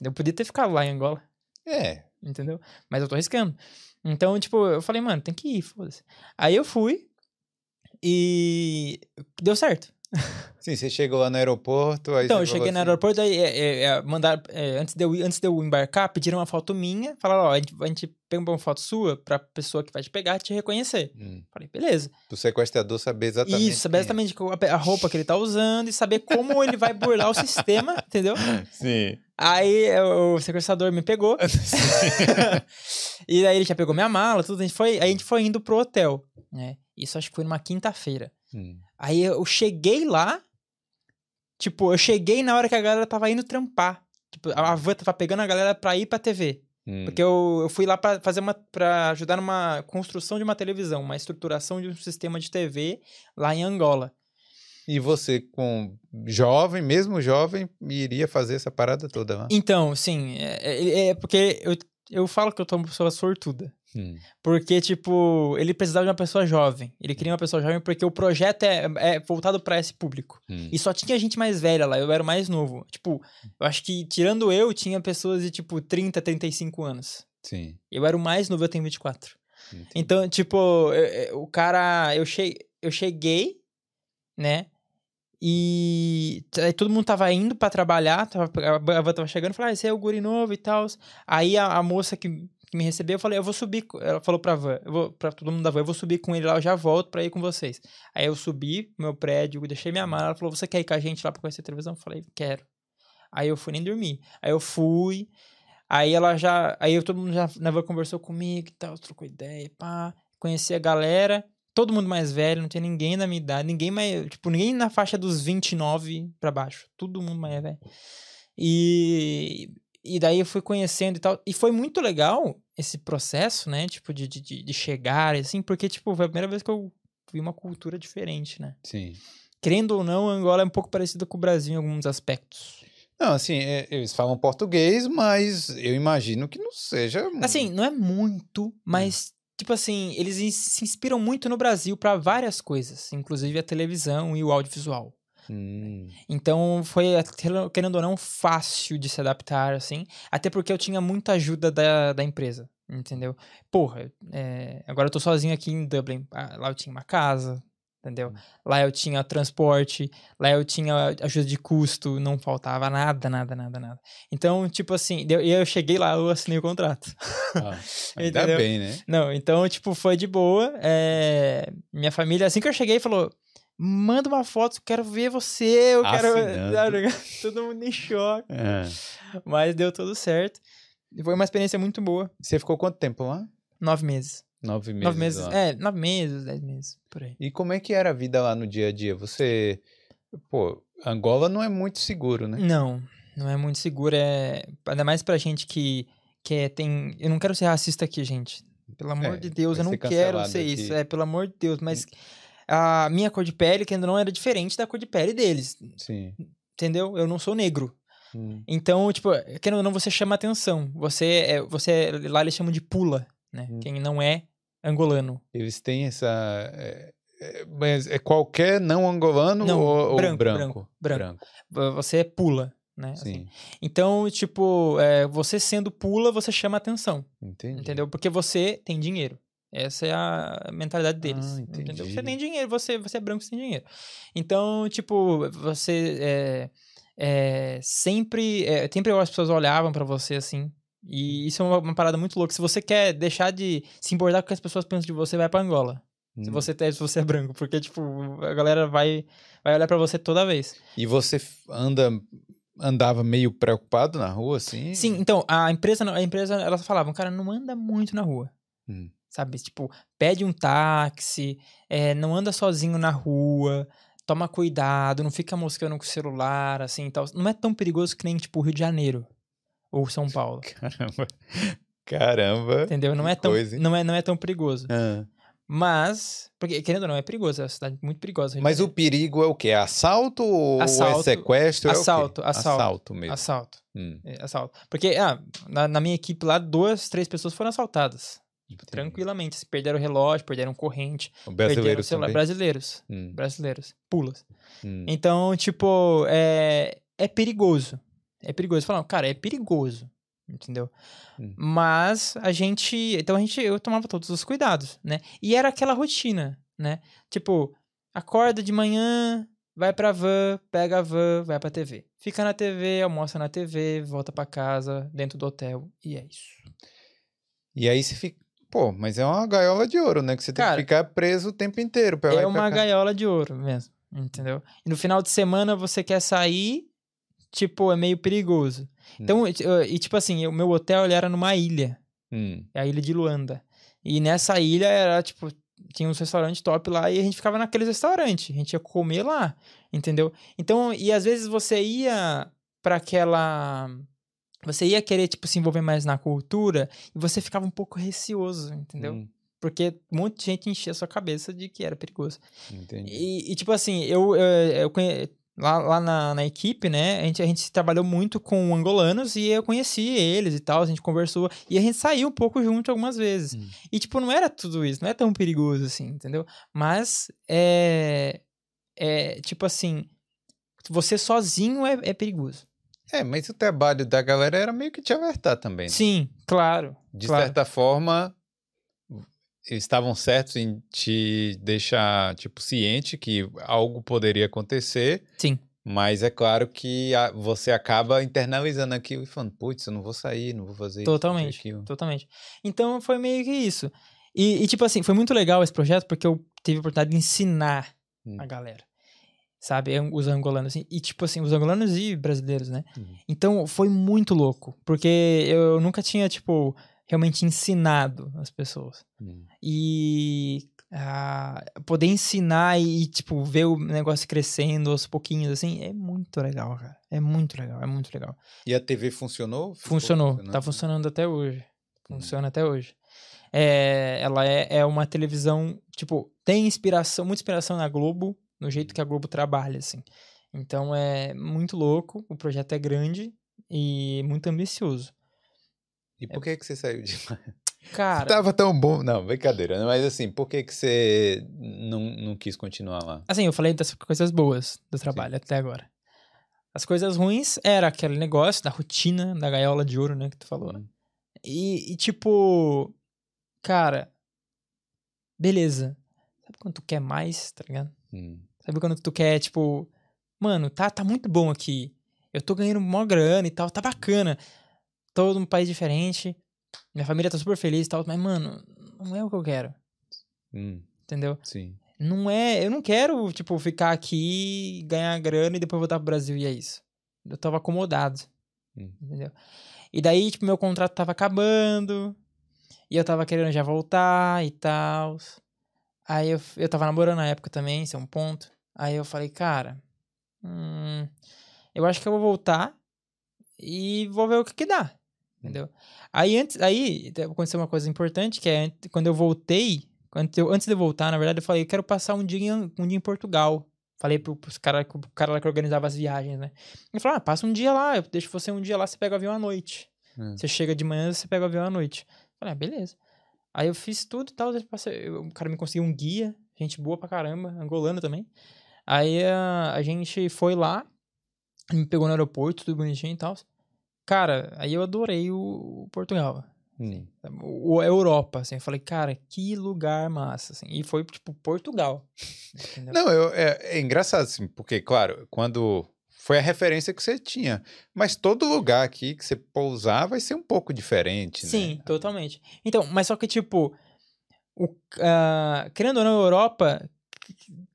Eu podia ter ficado lá em Angola, é. entendeu? Mas eu tô arriscando. Então, tipo, eu falei, mano, tem que ir, foda-se. Aí eu fui e deu certo. Sim, você chegou lá no aeroporto. Então, eu cheguei falou no assim, aeroporto, aí é, é, é, mandaram, é, antes, de eu, antes de eu embarcar, pediram uma foto minha, falaram, ó, a gente, a gente pega uma foto sua pra pessoa que vai te pegar te reconhecer. Hum, Falei, beleza. pro sequestrador saber exatamente. Isso, saber é. exatamente a a roupa que ele tá usando e saber como ele vai burlar o sistema, entendeu? Sim. Aí o sequestrador me pegou. e aí ele já pegou minha mala, tudo. A gente foi, aí a gente foi indo pro hotel, né? Isso acho que foi numa quinta-feira. Hum, Aí eu cheguei lá, tipo, eu cheguei na hora que a galera tava indo trampar. Tipo, a van tava pegando a galera pra ir pra TV. hum. Porque eu, eu fui lá pra fazer uma. para ajudar numa construção de uma televisão, uma estruturação de um sistema de TV lá em Angola. E você, com jovem, mesmo jovem, iria fazer essa parada toda lá? Então, sim, é, é- é porque eu, eu falo que eu tô uma pessoa sortuda. Hum, Porque, tipo, ele precisava de uma pessoa jovem. Ele queria uma pessoa jovem porque o projeto é, é voltado pra esse público. hum. E só tinha gente mais velha lá, eu era o mais novo. Tipo, eu acho que, tirando eu, tinha pessoas de, tipo, 30, 35 anos. Sim. Eu era o mais novo, eu tenho 24. entendi. Então, tipo, eu- eu- o cara, eu, che eu cheguei, né? E aí todo mundo tava indo pra trabalhar, tava, a van tava chegando, falei, ah, esse é o guri novo e tal. Aí a, a moça que, que me recebeu, eu falei, eu vou subir, ela falou pra van, eu vou, pra todo mundo da van, eu vou subir com ele lá, eu já volto pra ir com vocês. Aí eu subi meu prédio, deixei minha mala, ela falou, você quer ir com a gente lá pra conhecer a televisão? Eu falei, quero. Aí eu fui nem dormir. Aí eu fui. Aí ela já. Aí eu, todo mundo já na van conversou comigo e tal, trocou ideia, pá. Conheci a galera. Todo mundo mais velho, não tinha ninguém da minha idade, ninguém mais. Tipo, ninguém na faixa dos 29 pra baixo. Todo mundo mais velho. E. E daí eu fui conhecendo e tal. E foi muito legal esse processo, né? Tipo, de, de, de chegar, assim, porque, tipo, foi a primeira vez que eu vi uma cultura diferente, né? Sim. Querendo ou não, Angola é um pouco parecida com o Brasil em alguns aspectos. Não, assim, é, eles falam português, mas eu imagino que não seja. Assim, não é muito, mas, tipo assim, eles se inspiram muito no Brasil para várias coisas, inclusive a televisão e o audiovisual. Hum, Então foi, querendo ou não, fácil de se adaptar, assim. Até porque eu tinha muita ajuda da, da empresa, entendeu? Porra, é, agora eu tô sozinho aqui em Dublin. Ah, Lá eu tinha uma casa, entendeu? Lá eu tinha transporte, lá eu tinha ajuda de custo, não faltava nada, nada, nada, nada. Então, tipo assim, eu, eu cheguei lá, eu assinei o contrato. ah, ainda bem, né? Não, então, tipo, foi de boa. é, Minha família, assim que eu cheguei, falou: manda uma foto, quero ver você, eu quero. Assinando. Todo mundo em choque. É. Mas deu tudo certo. Foi uma experiência muito boa. Você ficou quanto tempo lá? Nove meses. Nove meses. nove meses. lá. É, nove meses, dez meses, por aí. E como é que era a vida lá no dia a dia? Você. Pô, Angola não é muito seguro, né? Não, não é muito seguro. É... Ainda mais pra gente que, que é- tem. Eu não quero ser racista aqui, gente. Pelo amor É, de Deus, eu não quero ser aqui. isso. É, pelo amor de Deus. Mas a minha cor de pele, que ainda não era diferente da cor de pele deles. Sim. Entendeu? Eu não sou negro. Hum. Então, tipo, querendo ou não, você chama atenção. Você é. Você, lá eles chamam de pula, né? Hum. Quem não é angolano. Eles têm essa. é- é- mas é qualquer não angolano Não, ou, ou branco, branco? branco, branco. Você pula, né? assim. Sim, Então, tipo, é, você sendo pula, você chama atenção, entendi. entendeu? Porque você tem dinheiro. Essa é a mentalidade deles. Ah, entendeu? Você tem dinheiro, você, você é branco, você tem dinheiro. Então, tipo, você é, é, sempre, é, sempre as pessoas olhavam pra você assim. E isso é uma, uma parada muito louca. Se você quer deixar de se importar com o que as pessoas pensam de você, vai pra Angola. Se Hum. você, tem- se você é branco. Porque, tipo, a galera vai, vai olhar pra você toda vez. E você anda andava meio preocupado na rua, assim? Sim, então, a empresa, a empresa, elas falavam, cara, não anda muito na rua. Hum. Sabe? Tipo, pede um táxi, é, não anda sozinho na rua, toma cuidado, não fica moscando com o celular, assim e tal. Não é tão perigoso que nem, tipo, o Rio de Janeiro ou São Paulo. Caramba. Caramba. Entendeu? Não é tão, coisa, não é, não é tão perigoso. Ah. Mas, porque, querendo ou não, é perigoso, é uma cidade muito perigosa. Mas o perigo é o quê? É assalto ou Assalto. é sequestro? Assalto, é assalto. Assalto mesmo. Assalto. Hum, é, assalto. Porque, ah, na, na minha equipe lá, duas, três pessoas foram assaltadas. Entendi. Tranquilamente. Se perderam o relógio, perderam corrente, O perderam. Brasileiros. Hum, Brasileiros. Pulas. hum. Então, tipo, é, é perigoso. É perigoso. Falam, cara, é perigoso. Entendeu? Hum. Mas a gente. Então a gente. Eu tomava todos os cuidados, né? E era aquela rotina, né? Tipo, acorda de manhã, vai pra van, pega a van, vai pra TV. Fica na TV, almoça na TV, volta pra casa, dentro do hotel. E é isso. E aí você fica. Pô, mas é uma gaiola de ouro, né? Que você tem Cara, que ficar preso o tempo inteiro. Pra É pra uma cá. gaiola de ouro mesmo. Entendeu? E no final de semana você quer sair, tipo, é meio perigoso. Então, e, tipo assim, o meu hotel ele era numa ilha. Hum, É a ilha de Luanda. E nessa ilha era, tipo, tinha uns restaurantes top lá e a gente ficava naqueles restaurantes. A gente ia comer lá, entendeu? Então, e às vezes você ia pra aquela. Você ia querer, tipo, se envolver mais na cultura e você ficava um pouco receoso, entendeu? hum, Porque de gente enchia a sua cabeça de que era perigoso. entendi. E, e, tipo assim, eu, eu, eu conhe... lá, lá na, na equipe, né? A gente, a gente trabalhou muito com angolanos e eu conheci eles e tal, a gente conversou. E a gente saiu um pouco junto algumas vezes. Hum. E, tipo, não era tudo isso, não é tão perigoso assim, entendeu? Mas é. É tipo assim. Você sozinho é, é perigoso. É, mas o trabalho da galera era meio que te alertar também. né? Sim, claro. De claro. certa forma, eles estavam certos em te deixar, tipo, ciente que algo poderia acontecer. Sim. Mas é claro que a- você acaba internalizando aquilo e falando, putz, eu não vou sair, não vou fazer isso, Totalmente. fazer aquilo. Totalmente. Então foi meio que isso. E, e, tipo assim, foi muito legal esse projeto porque eu tive a oportunidade de ensinar Hum. a galera. Sabe? Os angolanos, assim. E, tipo assim, os angolanos e brasileiros, né? Uhum. Então, foi muito louco. Porque eu nunca tinha, tipo, realmente ensinado as pessoas. Hum. E ah, poder ensinar e, tipo, ver o negócio crescendo aos pouquinhos, assim, é muito legal, cara. É muito legal, é muito legal. E a TV funcionou? Funcionou, tá funcionando? funcionando até hoje. Hum. Funciona até hoje. É, ela é, é uma televisão, tipo, tem inspiração, muita inspiração na Globo, no jeito que a Globo trabalha, assim. Então é muito louco, o projeto é grande e muito ambicioso. E por que que você saiu de lá? Cara, Tava tão bom. Não, brincadeira. né? Mas assim, por que que você não, não quis continuar lá? assim, eu falei das coisas boas do trabalho até agora. As coisas ruins era aquele negócio da rotina, da gaiola de ouro, né, que tu falou. Hum. E, e, tipo, cara, beleza. Sabe quando tu quer mais, tá ligado? Hum. Sabe quando tu quer, tipo, mano, tá, tá muito bom aqui. Eu tô ganhando mó grana e tal, tá bacana. Todo um país diferente. Minha família tá super feliz e tal, mas, mano, não é o que eu quero, Hum. entendeu? Sim. Não é. Eu não quero, tipo, ficar aqui, ganhar grana e depois voltar pro Brasil e é isso. Eu tava acomodado. Hum. Entendeu? E daí, tipo, meu contrato tava acabando. E eu tava querendo já voltar e tal. Aí eu, eu tava namorando na época também, isso é um ponto. Aí eu falei, cara. hum, eu acho que eu vou voltar e vou ver o que que dá. Entendeu? Aí antes, aí aconteceu uma coisa importante, que é quando eu voltei, quando eu, antes de eu voltar, na verdade, eu falei, eu quero passar um dia em, um dia em Portugal. Falei pro, pros cara, pro cara lá que organizava as viagens, né? Ele falou, ah, passa um dia lá, eu deixo você um dia lá, você pega o avião à noite. Hum. Você chega de manhã, você pega o avião à noite. Eu falei, ah, beleza. Aí eu fiz tudo e tal, passei- o cara me conseguiu um guia, gente boa pra caramba, angolano também. Aí a, a gente foi lá, me pegou no aeroporto, tudo bonitinho e tal. Cara, aí eu adorei o, o Portugal. Hum. O, o- a Europa, assim. Eu falei, cara, que lugar massa, assim. E foi, tipo, Portugal. entendeu? Não, eu, é, é engraçado, assim, porque, claro, quando foi a referência que você tinha, mas todo lugar aqui que você pousar vai ser um pouco diferente, Sim, né? totalmente. Então, mas só que, tipo, o, ah, querendo ou não, a Europa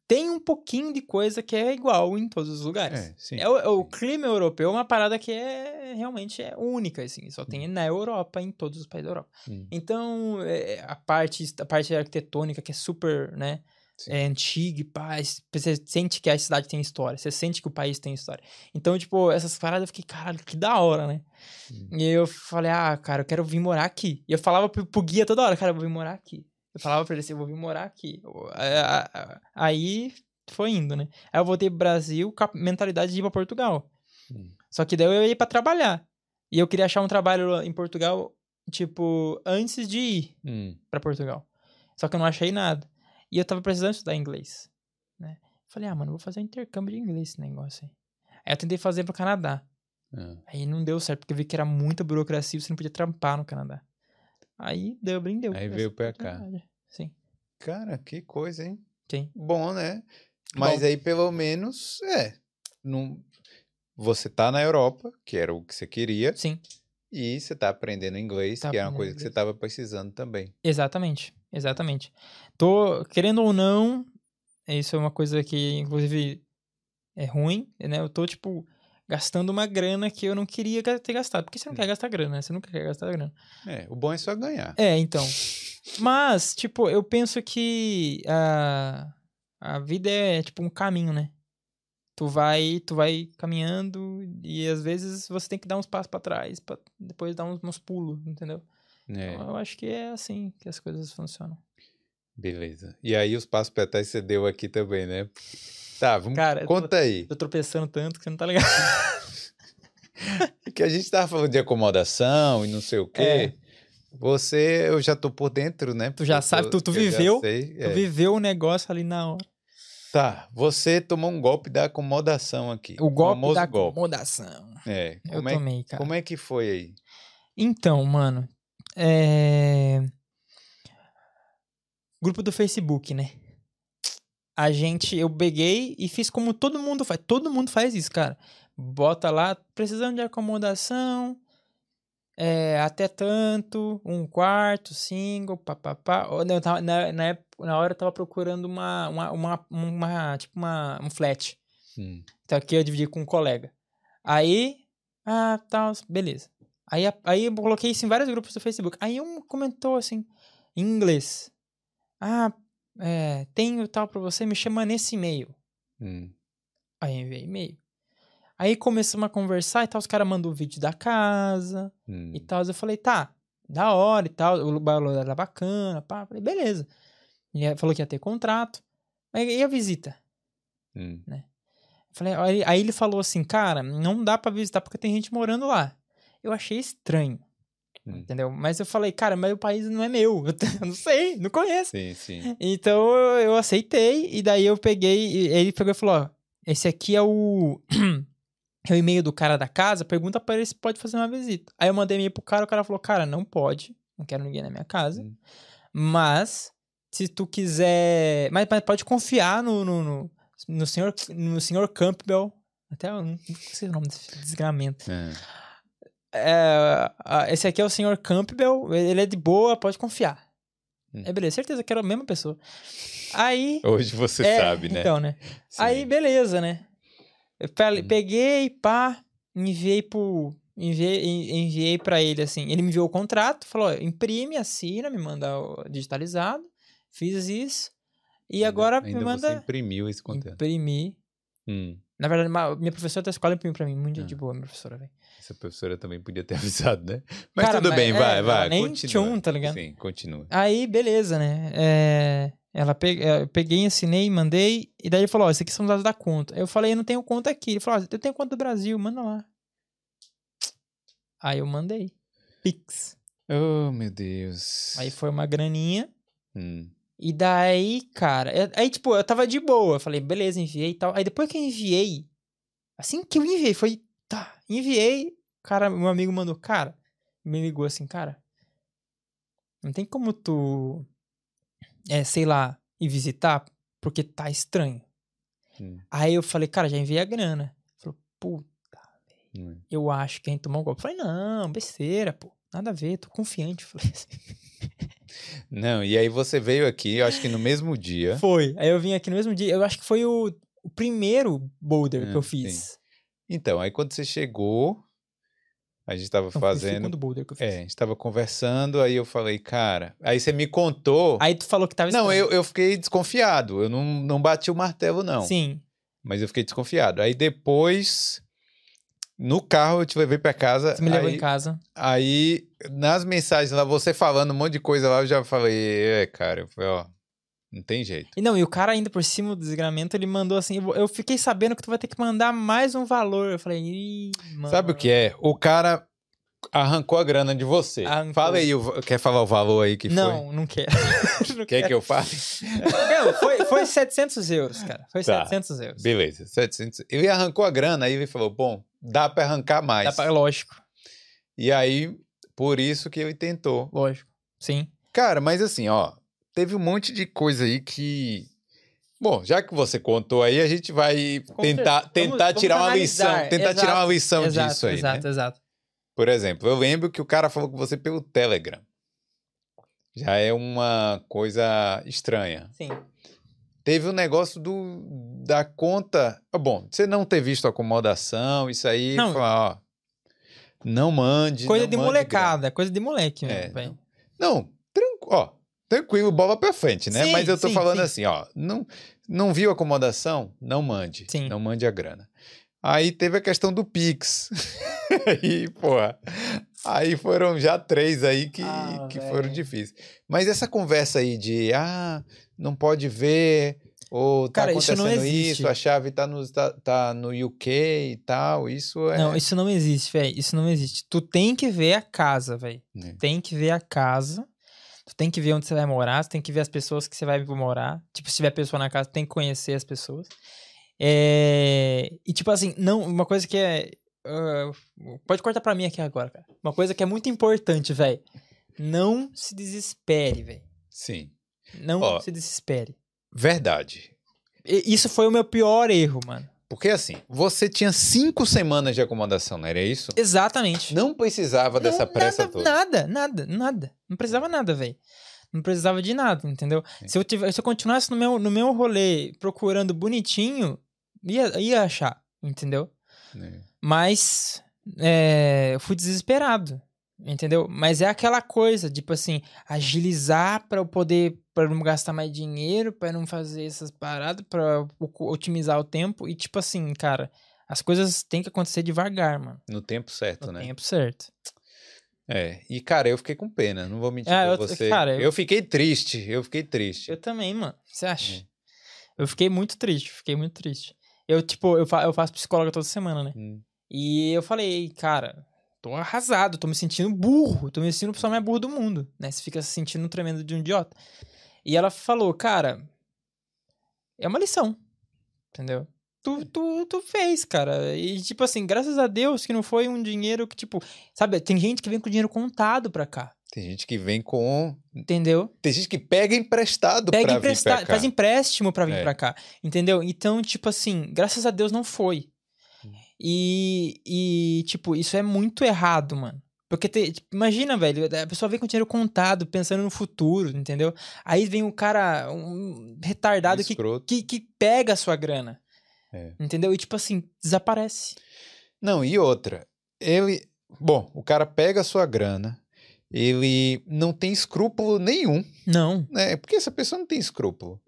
tem um pouquinho de coisa que é igual em todos os lugares. É, sim. É o, é o clima europeu é uma parada que é realmente é única, assim. Só tem na Europa, em todos os países da Europa. Hum. Então, é, a parte, a parte arquitetônica, que é super, né? Sim. É antiga e pá, você sente que a cidade tem história, você sente que o país tem história. Então, tipo, essas paradas eu fiquei, caralho, que da hora, né? Hum. E eu falei, ah, cara, eu quero vir morar aqui. E eu falava pro, pro guia toda hora, cara, eu vou vir morar aqui. Eu falava pra ele assim, eu vou vir morar aqui. Aí foi indo, né? Aí eu voltei pro Brasil com a mentalidade de ir pra Portugal. Hum. Só que daí eu ia pra trabalhar. E eu queria achar um trabalho em Portugal, tipo, antes de ir Hum. pra Portugal. Só que eu não achei nada. E eu tava precisando estudar inglês, né? Falei, ah, mano, vou fazer um intercâmbio de inglês esse negócio aí. Aí eu tentei fazer pro Canadá. Ah. Aí não deu certo, porque eu vi que era muita burocracia e você não podia trampar no Canadá. Aí Dublin deu. Aí essa veio pra cá. Sim, Cara, que coisa, hein? sim. Bom, né? Mas Bom. aí, pelo menos, é. Não... Você tá na Europa, que era o que você queria, Sim, e você tá aprendendo inglês, Tá que é uma coisa que você inglês. tava precisando também. exatamente. Exatamente. Tô, querendo ou não, isso é uma coisa que, inclusive, é ruim, né? Eu tô, tipo, gastando uma grana que eu não queria ter gastado. Porque você não Hum. quer gastar grana, né? Você nunca quer gastar grana. É, o bom é só ganhar. É, então. Mas, tipo, eu penso que a, a vida é tipo um caminho, né? Tu vai, tu vai caminhando e às vezes você tem que dar uns passos pra trás, pra depois dar uns, uns pulos, entendeu? É, Então, eu acho que é assim que as coisas funcionam. beleza. E aí, os passos pra trás você deu aqui também, né? Tá, vamos. Cara, eu tô- conta aí. Tô tropeçando tanto que você não tá ligado. Que a gente tava falando de acomodação e não sei o quê. É. Você, eu já tô por dentro, né? Tu já Porque sabe, tu- tu viveu, sei, Tu é. viveu o negócio ali na hora. Tá, você tomou um golpe da acomodação aqui. O golpe famoso da golpe. acomodação. É. Eu é, tomei, cara. como é que foi aí? Então, mano, é... Grupo do Facebook, né? A gente, eu peguei e fiz como todo mundo faz. Todo mundo faz isso, cara. Bota lá, precisando de acomodação, é, até tanto, um quarto, single, papapá. Na, na, época- na hora eu tava procurando uma, uma, uma, uma tipo uma, um flat. Então aqui eu dividi com um colega. Aí, ah, tal, beleza. Aí, aí eu coloquei isso em vários grupos do Facebook. Aí um comentou assim, em inglês. Ah, é, tenho tal pra você, me chama nesse e-mail. Hum. Aí eu enviei e-mail. Aí começamos a conversar e tal, os caras mandou o vídeo da casa Hum. e tal. Eu falei, tá, da hora e tal, o valor era bacana, pá. Falei, beleza. E aí falou que ia ter contrato. Aí, e a visita? Hum. Falei, aí, aí ele falou assim, cara, não dá pra visitar porque tem gente morando lá. Eu achei estranho, Hum. entendeu? Mas eu falei, cara, mas o país não é meu. Eu não sei, não conheço. Sim, sim. Então eu, aceitei, e daí eu peguei, ele pegou e falou: ó, esse aqui é o. é o e-mail do cara da casa, pergunta pra ele se pode fazer uma visita. Aí eu mandei e-mail pro cara, o cara falou: cara, não pode, não quero ninguém na minha casa. Hum. Mas, se tu quiser. Mas, mas pode confiar no, no, no, no senhor, no senhor Campbell. Até eu não sei o nome desse desgramento. É. É, esse aqui é o senhor Campbell, ele é de boa, pode confiar. Hum. É beleza, certeza que era a mesma pessoa. Aí. Hoje você é, sabe, né? Então, né? Sim. Aí, beleza, né? Eu pe- Hum. peguei, pá, enviei pro. Enviei, en- enviei pra ele assim. Ele me enviou o contrato, falou: imprime, assina, me manda digitalizado. Fiz isso. E Ainda- agora ainda me você manda imprimiu esse conteúdo. imprimir. Hum. Na verdade, minha professora da escola imprimiu pra mim. Muito Ah. de boa, minha professora, velho. Essa professora também podia ter avisado, né? Mas Cara, tudo mas- bem, é, vai, vai. nem continua. tchum, tá ligado? Sim, continua. Aí, beleza, né? É, ela pe... é, eu peguei, assinei, mandei. E daí ele falou: Ó, esses aqui são os dados da conta. Eu falei: Eu não tenho conta aqui. Ele falou: ó, Eu tenho conta do Brasil, manda lá. Aí eu mandei. Pix. Oh, meu Deus. Aí foi uma graninha. Hum. E daí, cara. Aí, tipo, eu tava de boa. Eu falei: Beleza, enviei e tal. Aí depois que eu enviei, assim que eu enviei, foi. Tá, enviei. Cara, meu amigo mandou: Cara, me ligou assim, cara. Não tem como tu. É, sei lá, ir visitar, porque tá estranho. Hum. Aí eu falei, cara, já enviei a grana. Falou, puta, Hum. eu acho que a gente tomou um golpe. Eu falei, não, besteira, pô. Nada a ver, tô confiante. Falei assim. Não, e aí você veio aqui, eu acho que no mesmo dia. Foi. Aí eu vim aqui no mesmo dia. Eu acho que foi o, o primeiro boulder É, que eu sim. fiz. Então, aí quando você chegou, a gente tava Não, foi o fazendo. boulder que eu fiz. É, a gente tava conversando, aí eu falei, cara. Aí você me contou. Aí tu falou que tava Não, eu, eu fiquei desconfiado. Eu não, não bati o martelo, não. Sim. Mas eu fiquei desconfiado. Aí depois, no carro, eu te levei pra casa. Você me levou aí, em casa. Aí, nas mensagens lá, você falando um monte de coisa lá, eu já falei, é, cara, eu falei, ó, não tem jeito. E não, e o cara ainda por cima do desgramento, ele mandou assim, eu fiquei sabendo que tu vai ter que mandar mais um valor. Eu falei, ih, mano. Sabe o que é? O cara arrancou a grana de você. Arrancou. Fala aí, quer falar o valor aí que Não, não quero. foi? Não Quer quero. que eu fale? Não, foi, foi 700 euros, cara. Foi Tá. 700 euros. Beleza, 700. Ele arrancou a grana, aí ele falou, bom, dá pra arrancar mais. Dá pra- lógico, E aí, por isso que ele tentou. lógico. Sim. Cara, mas assim, ó, teve um monte de coisa aí que. Bom, já que você contou aí, a gente vai Com tentar, certeza. tentar Vamos- tirar vamos uma lição. analisar. Tentar Exato, tirar uma lição exato, disso aí. exato, né? exato. Por exemplo, eu lembro que o cara falou com você pelo Telegram. Já é uma coisa estranha. Sim. Teve o negócio do, da conta. Ah, Bom, você não ter visto a acomodação, isso aí, Não. falar, ó. Não mande. Coisa não de mande molecada, coisa de moleque, É, mesmo, velho. Não, tranquilo, ó, tranquilo, bola pra frente, né? Sim, Mas eu tô sim, falando sim. assim, ó, não, não viu acomodação? Não mande. Sim. Não mande a grana. Aí teve a questão do Pix. aí, porra, aí foram já três aí que, Ah, que foram difíceis. Mas essa conversa aí de, ah, não pode ver, ou tá Cara, isso acontecendo não existe. isso, a chave tá no, tá, tá no UK e tal, isso é... Não, isso não existe, velho. Isso não existe. Tu tem que ver a casa, velho. É. Tem que ver a casa. Tu tem que ver onde você vai morar, tu tem que ver as pessoas que você vai morar. Tipo, se tiver pessoa na casa, tem que conhecer as pessoas. É... E tipo assim, não, uma coisa que é. ah, pode cortar pra mim aqui agora, cara. Uma coisa que é muito importante, velho. Não se desespere, velho. Sim, Não Ó. se desespere. verdade. E- Isso foi o meu pior erro, mano. Porque assim, você tinha cinco semanas de acomodação, não era isso? Exatamente. Não precisava dessa Não, pressa nada, toda. Nada, nada, nada. Não precisava nada, velho. Não precisava de nada, entendeu? Sim. Se eu, tivesse, se eu continuasse no meu, no meu rolê procurando bonitinho, ia, ia achar, entendeu? É. Mas é, eu fui desesperado, entendeu? Mas é aquela coisa, tipo assim, agilizar para eu poder, para não gastar mais dinheiro, para não fazer essas paradas, para otimizar o tempo e tipo assim, cara, as coisas têm que acontecer devagar, mano. No tempo certo, No né? tempo certo. É. E, cara, eu fiquei com pena, não vou mentir Ah, pra eu- você. cara, eu- eu... fiquei triste, eu fiquei triste. Eu também, mano. Você acha? É. Eu fiquei muito triste, fiquei muito triste. Eu, tipo, eu, fa eu faço psicóloga toda semana, né? Hum. E eu falei, cara, tô arrasado, tô me sentindo burro, tô me sentindo a pessoa mais burra do mundo, né? Você fica se sentindo um tremendo de um idiota. E ela falou, cara, é uma lição, entendeu? Tu, tu, tu fez, cara. E, tipo assim, graças a Deus que não foi um dinheiro que, tipo, sabe, tem gente que vem com dinheiro contado pra cá, Tem gente que vem com. entendeu? Tem gente que pega emprestado Pega pra emprestado, vir pra cá. faz empréstimo pra vir É. pra cá, entendeu? Então, tipo assim, graças a Deus não foi. E, e tipo, isso é muito errado, mano. Porque, te- tipo, imagina, velho, a pessoa vem com dinheiro contado, pensando no futuro, entendeu? Aí vem um cara, um retardado que, que, que pega a sua grana, É. entendeu? E, tipo assim, desaparece. Não, e outra. Ele. Bom, o cara pega a sua grana, ele não tem escrúpulo nenhum, Não. né? Porque essa pessoa não tem escrúpulo.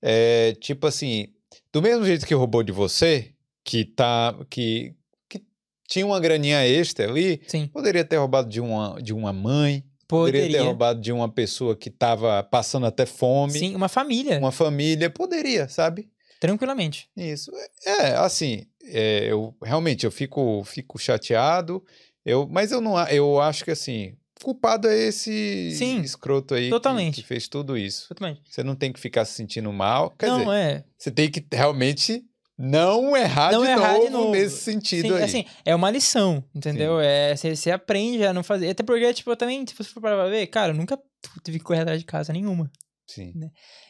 É tipo assim, do mesmo jeito que roubou de você, que tá. que, que tinha uma graninha extra ali, Sim. poderia ter roubado de uma, de uma mãe, poderia, ter Poderia. roubado de uma pessoa que tava passando até fome, Sim, uma família. uma família, poderia, sabe? Tranquilamente. Isso. É, assim, é, eu realmente eu fico, fico chateado, eu, mas eu não, eu acho que assim, culpado é esse Sim, escroto aí que- totalmente. Que, fez tudo isso. Totalmente. Você não tem que ficar se sentindo mal, quer não, dizer, é. você tem que realmente não errar, Não de, errar novo de novo. nesse sentido Sim, aí. assim, é uma lição, entendeu? É, você aprende a não fazer. Até porque, tipo, eu também, se você for parar pra ver, cara, eu nunca tive que correr atrás de casa nenhuma. Sim.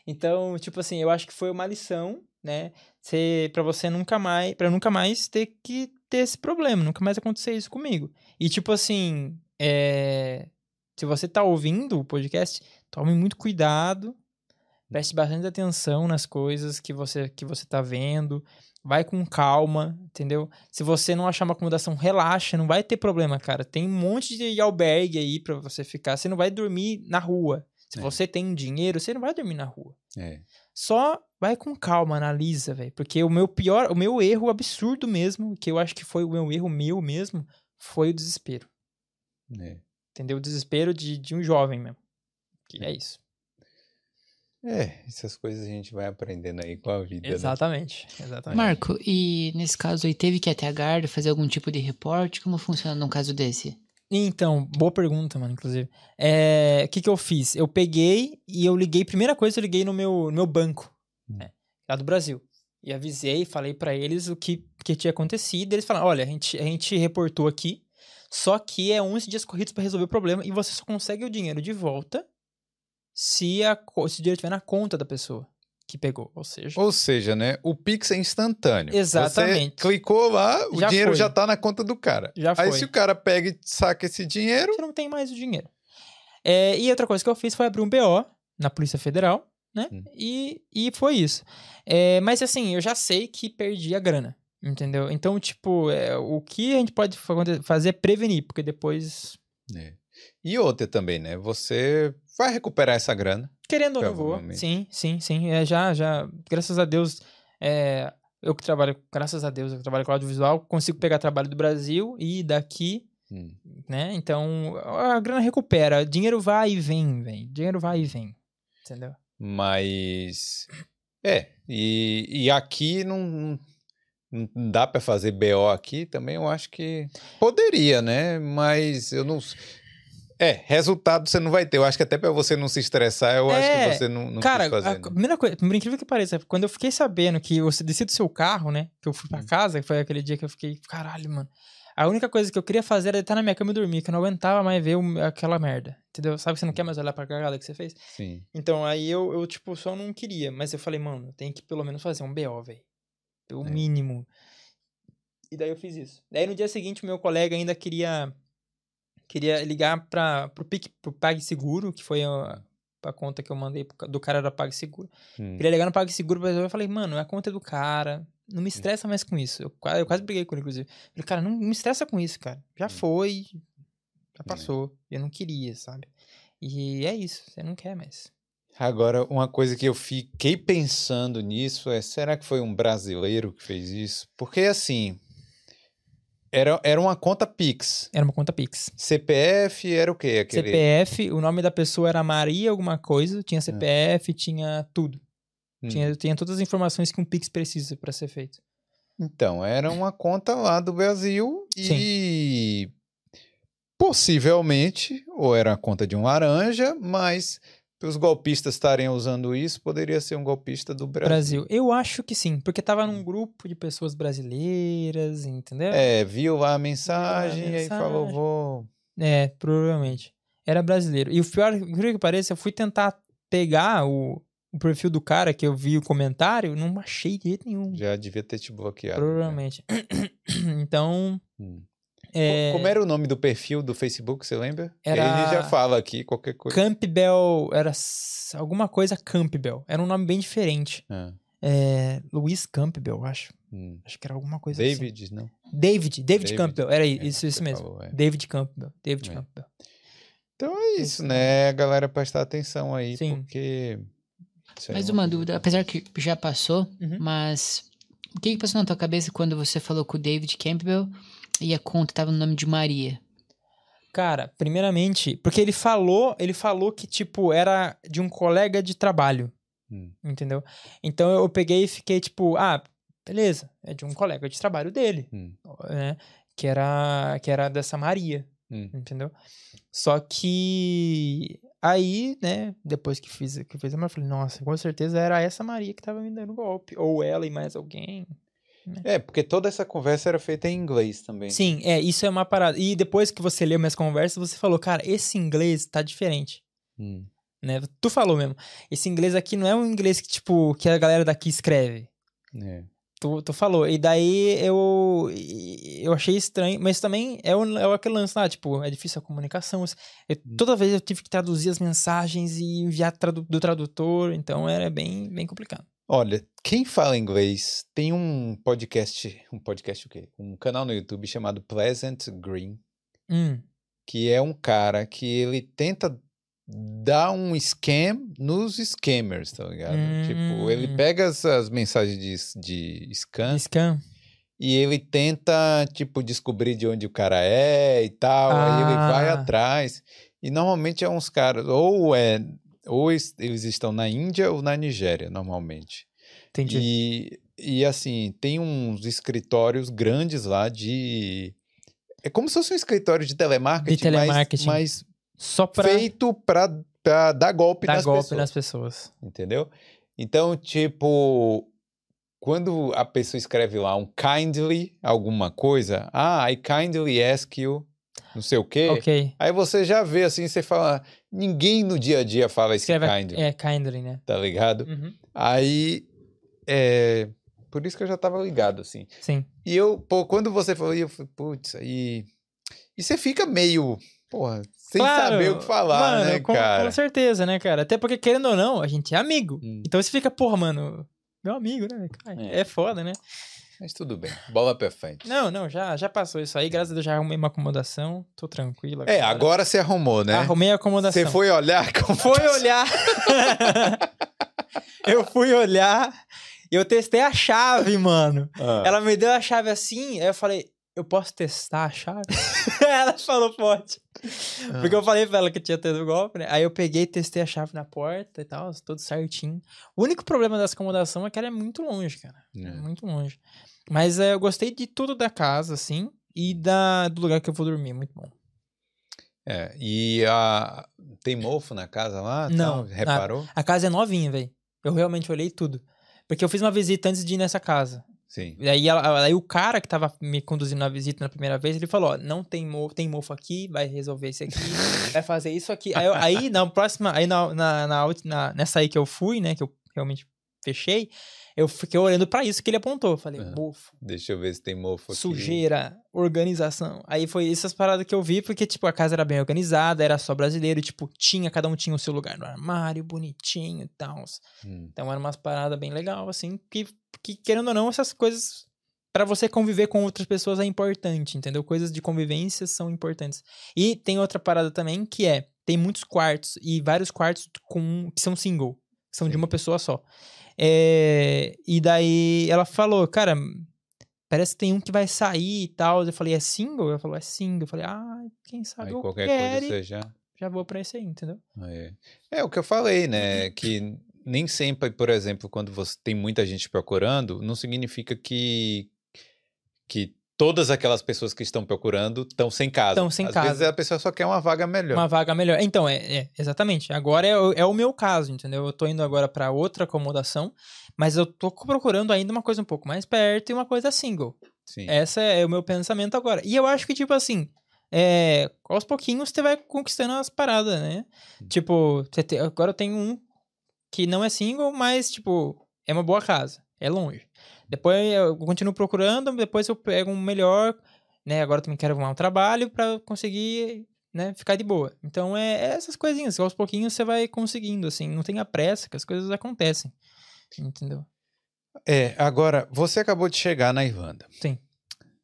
Então, tipo assim, eu acho que foi uma lição, né? Você, pra você nunca mais, para nunca mais ter que ter esse problema, nunca mais acontecer isso comigo. E tipo assim, é, se você tá ouvindo o podcast, tome muito cuidado, preste bastante atenção nas coisas que você que você tá vendo, vai com calma, entendeu? Se você não achar uma acomodação, relaxa, não vai ter problema, cara. Tem um monte de albergue aí pra você ficar, você não vai dormir na rua. Se É. você tem dinheiro, você não vai dormir na rua. É. Só vai com calma, analisa, velho. Porque o meu pior, o meu erro absurdo mesmo, que eu acho que foi o meu erro meu mesmo, foi o desespero. É. Entendeu? O desespero de, de um jovem mesmo. Que é isso. É, essas coisas a gente vai aprendendo aí com a vida. né? Exatamente. Exatamente. Marco, e nesse caso aí, teve que ir até a guarda fazer algum tipo de reporte? Como funciona num caso desse? Então, boa pergunta, mano, inclusive. É, O que que eu fiz? Eu peguei e eu liguei, primeira coisa, eu liguei no meu, no meu banco, Hum. né, lá do Brasil. E avisei, falei pra eles o que, que tinha acontecido. Eles falaram, olha, a gente, a gente reportou aqui, só que é 11 dias corridos pra resolver o problema e você só consegue o dinheiro de volta se, a, se o dinheiro estiver na conta da pessoa que pegou. Ou seja, Ou seja, né? O Pix é instantâneo. Exatamente. Você clicou lá, o Já dinheiro foi. já tá na conta do cara. Já Aí foi. se o cara pega e saca esse dinheiro, você não tem mais o dinheiro. É, e outra coisa que eu fiz foi abrir um BO na Polícia Federal, né? Hum. E, e foi isso. É, mas assim, eu já sei que perdi a grana, entendeu? Então, tipo, é, o que a gente pode fa- fazer é prevenir, porque depois, É. E outra também, né? Você vai recuperar essa grana. querendo ou não vou. Sim, sim, sim. É, já, já, graças a Deus, é, eu que trabalho, graças a Deus, eu que trabalho com audiovisual, consigo pegar trabalho do Brasil e daqui Hum. né? Então, a grana recupera. Dinheiro vai e vem, velho. Dinheiro vai e vem. Entendeu? Mas. É. E, e aqui não, não dá pra fazer BO aqui também. Eu acho que poderia, né? Mas eu não. É, resultado você não vai ter. Eu acho que até pra você não se estressar, eu acho É, que você não, não Cara, fazer. a né? primeira coisa, por incrível que pareça, quando eu fiquei sabendo que você descia do seu carro, né? Que eu fui pra Hum. casa, que foi aquele dia que eu fiquei, caralho, mano. A única coisa que eu queria fazer era deitar na minha cama e dormir, que eu não aguentava mais ver aquela merda. Entendeu? Sabe que você não quer mais olhar pra cagada que você fez? Sim. Então, aí eu, eu, tipo, só não queria. Mas eu falei, mano, tenho que pelo menos fazer um BO, velho. Pelo É. mínimo. E daí eu fiz isso. Daí no dia seguinte, meu colega ainda queria queria ligar pra, pro, Pic, pro PagSeguro, que foi a, a conta que eu mandei pro do cara da PagSeguro. Hum. Queria ligar no PagSeguro, mas eu falei, mano, é a conta do cara. não me estressa mais com isso. Eu quase, eu quase briguei com ele, inclusive. Falei, cara, não me estressa com isso, cara. Já foi, já passou. Eu não queria, sabe? E é isso, você não quer mais. Agora, uma coisa que eu fiquei pensando nisso é: será que foi um brasileiro que fez isso? Porque assim. Era, era uma conta Pix. Era uma conta Pix. CPF era o quê? Aquele... CPF, o nome da pessoa era Maria alguma coisa, tinha CPF, tinha tudo. Hum. Tinha, tinha todas as informações que um Pix precisa pra ser feito. Então, era uma conta lá do Brasil e possivelmente, ou era a conta de um laranja, mas os golpistas estarem usando isso, poderia ser um golpista do Brasil. Brasil. Eu acho que sim, porque tava num grupo de pessoas brasileiras, entendeu? É, viu lá a mensagem, e aí mensagem. falou, vou... É, provavelmente. Era brasileiro. E o pior, incrível que pareça, eu fui tentar pegar o, o perfil do cara que eu vi o comentário, não achei de jeito nenhum. Já devia ter te bloqueado. Provavelmente. então. Hum. É, Como era o nome do perfil do Facebook, você lembra? Era- Ele já fala aqui, qualquer coisa. Campbell. Era alguma coisa Campbell. Era um nome bem diferente. Ah, É, Luiz Campbell, eu acho. hum. Acho que era alguma coisa assim. David, não? David. David, David. Campbell. Era É, isso, isso você mesmo. falou, é. David Campbell. David É. Campbell. Então é isso, né? A galera prestar atenção aí, Sim. porque... isso é Mais uma coisa dúvida, apesar que já passou, Uhum. mas o que, que passou na tua cabeça quando você falou com o David Campbell e a conta tava no nome de Maria? Cara, primeiramente, porque ele falou, ele falou que, tipo, era de um colega de trabalho. Hum. Entendeu? Então eu peguei e fiquei, tipo, ah, beleza, é de um colega de trabalho dele, Hum. né? Que era, que era dessa Maria, Hum. entendeu? Só que aí, né, depois que fiz, que fiz a eu falei, nossa, com certeza era essa Maria que tava me dando golpe. Ou ela e mais alguém. É, porque toda essa conversa era feita em inglês também. Sim, é, isso é uma parada. E depois que você leu minhas conversas, você falou, cara, esse inglês tá diferente. Hum. Né? Tu falou mesmo. Esse inglês aqui não é um inglês que, tipo, que a galera daqui escreve. É. Tu, tu falou. E daí eu, eu achei estranho, mas também é, o, é aquele lance lá, tipo, é difícil a comunicação. Eu- toda vez eu tive que traduzir as mensagens e enviar tradu- do tradutor, então era bem, bem complicado. Olha, quem fala inglês tem um podcast, um podcast o quê? Um canal no YouTube chamado Pleasant Green, Hum, que é um cara que ele tenta dar um scam nos scammers, tá ligado? Tipo, ele Hum. pega essas mensagens de, de scam scam. e ele tenta, tipo, descobrir de onde o cara é e tal, aí ele vai Ah. atrás. E normalmente é uns caras, ou é, ou es- eles estão na Índia ou na Nigéria, normalmente. Entendi. E, e assim, tem uns escritórios grandes lá de. É como se fosse um escritório de telemarketing, De telemarketing. mas, Só mas pra feito pra dar golpe dar nas golpe pessoas. nas pessoas. Entendeu? Então, tipo, quando a pessoa escreve lá um kindly, alguma coisa, ah, I kindly ask you, não sei o quê. Ok. Aí você já vê assim, você fala, ninguém no dia a dia fala esse Escreve kindly, é kindly, né? tá ligado? Uhum. Aí, é, por isso que eu já tava ligado, assim. Sim. E eu, pô, quando você falou, eu falei, putz, aí... E você fica meio, porra, sem Claro, saber o que falar, mano, né, com, cara? Com certeza, né, cara? Até porque, querendo ou não, a gente é amigo. Hum. Então você fica, porra, mano, meu amigo, né? Cara, É. é. foda, né? Mas tudo bem, bola pra frente. Não, não, já, já passou isso aí. Graças a Deus já arrumei uma acomodação. Tô tranquilo. É, agora você arrumou, né? Arrumei a acomodação. Você foi olhar como Foi olhar. eu fui olhar. Eu testei a chave, mano. Ah, Ela me deu a chave assim, aí eu falei, eu posso testar a chave? ela falou, pode. Porque eu falei pra ela que tinha tido golpe, né? Aí eu peguei e testei a chave na porta e tal, tudo certinho. O único problema dessa acomodação é que ela é muito longe, cara. É. Muito longe. Mas é, eu gostei de tudo da casa, assim, e da, do lugar que eu vou dormir, muito bom. É, e a... tem mofo na casa lá? Não, tal? Reparou? A casa é novinha, velho. Eu realmente olhei tudo. Porque eu fiz uma visita antes de ir nessa casa. Sim. E aí, ela- aí o cara que tava me conduzindo na visita na primeira vez, ele falou, ó, não tem mofo, tem mofo aqui, vai resolver isso aqui, vai fazer isso aqui. Aí, aí na próxima, aí na, na, na- nessa aí que eu fui, né, que eu realmente fechei, eu fiquei olhando pra isso que ele apontou. Falei, Aham. mofo, Deixa eu ver se tem mofo aqui. sujeira, organização. Aí foi essas paradas que eu vi, porque, tipo, a casa era bem organizada, era só brasileiro, e, tipo, tinha, cada um tinha o seu lugar no armário, bonitinho e tal. Hum, Então era umas paradas bem legal, assim, que, que querendo ou não, essas coisas Pra você conviver com outras pessoas é importante, entendeu? Coisas de convivência são importantes. E tem outra parada também que é, tem muitos quartos e vários quartos com que são single, que são de uma pessoa só. É, e daí ela falou, cara, parece que tem um que vai sair e tal. Eu falei, é single? Ela falou, é single. Eu falei, ah, quem sabe Aí eu qualquer quero, coisa já. já vou pra esse aí, entendeu? É. é o que eu falei, né? Que nem sempre, por exemplo, quando você tem muita gente procurando, não significa que, que todas aquelas pessoas que estão procurando estão sem casa. Tão sem Às casa. vezes a pessoa só quer uma vaga melhor. Uma vaga melhor. Então, é, é, exatamente. Agora é, o- é o meu caso, entendeu? Eu tô indo agora pra outra acomodação, mas eu tô procurando ainda uma coisa um pouco mais perto e uma coisa single. Sim. Essa é o meu pensamento agora. E eu acho que, tipo assim, é, aos pouquinhos você vai conquistando as paradas, né? Tipo, você te- agora eu tenho um que não é single, mas, tipo, é uma boa casa. É longe. Depois eu continuo procurando, depois eu pego um melhor, né? Agora eu também quero arrumar um trabalho pra conseguir, né, ficar de boa. Então é, é essas coisinhas, aos pouquinhos você vai conseguindo, assim, não tenha pressa, que as coisas acontecem. Entendeu? É, agora, você acabou de chegar na Irlanda. Sim.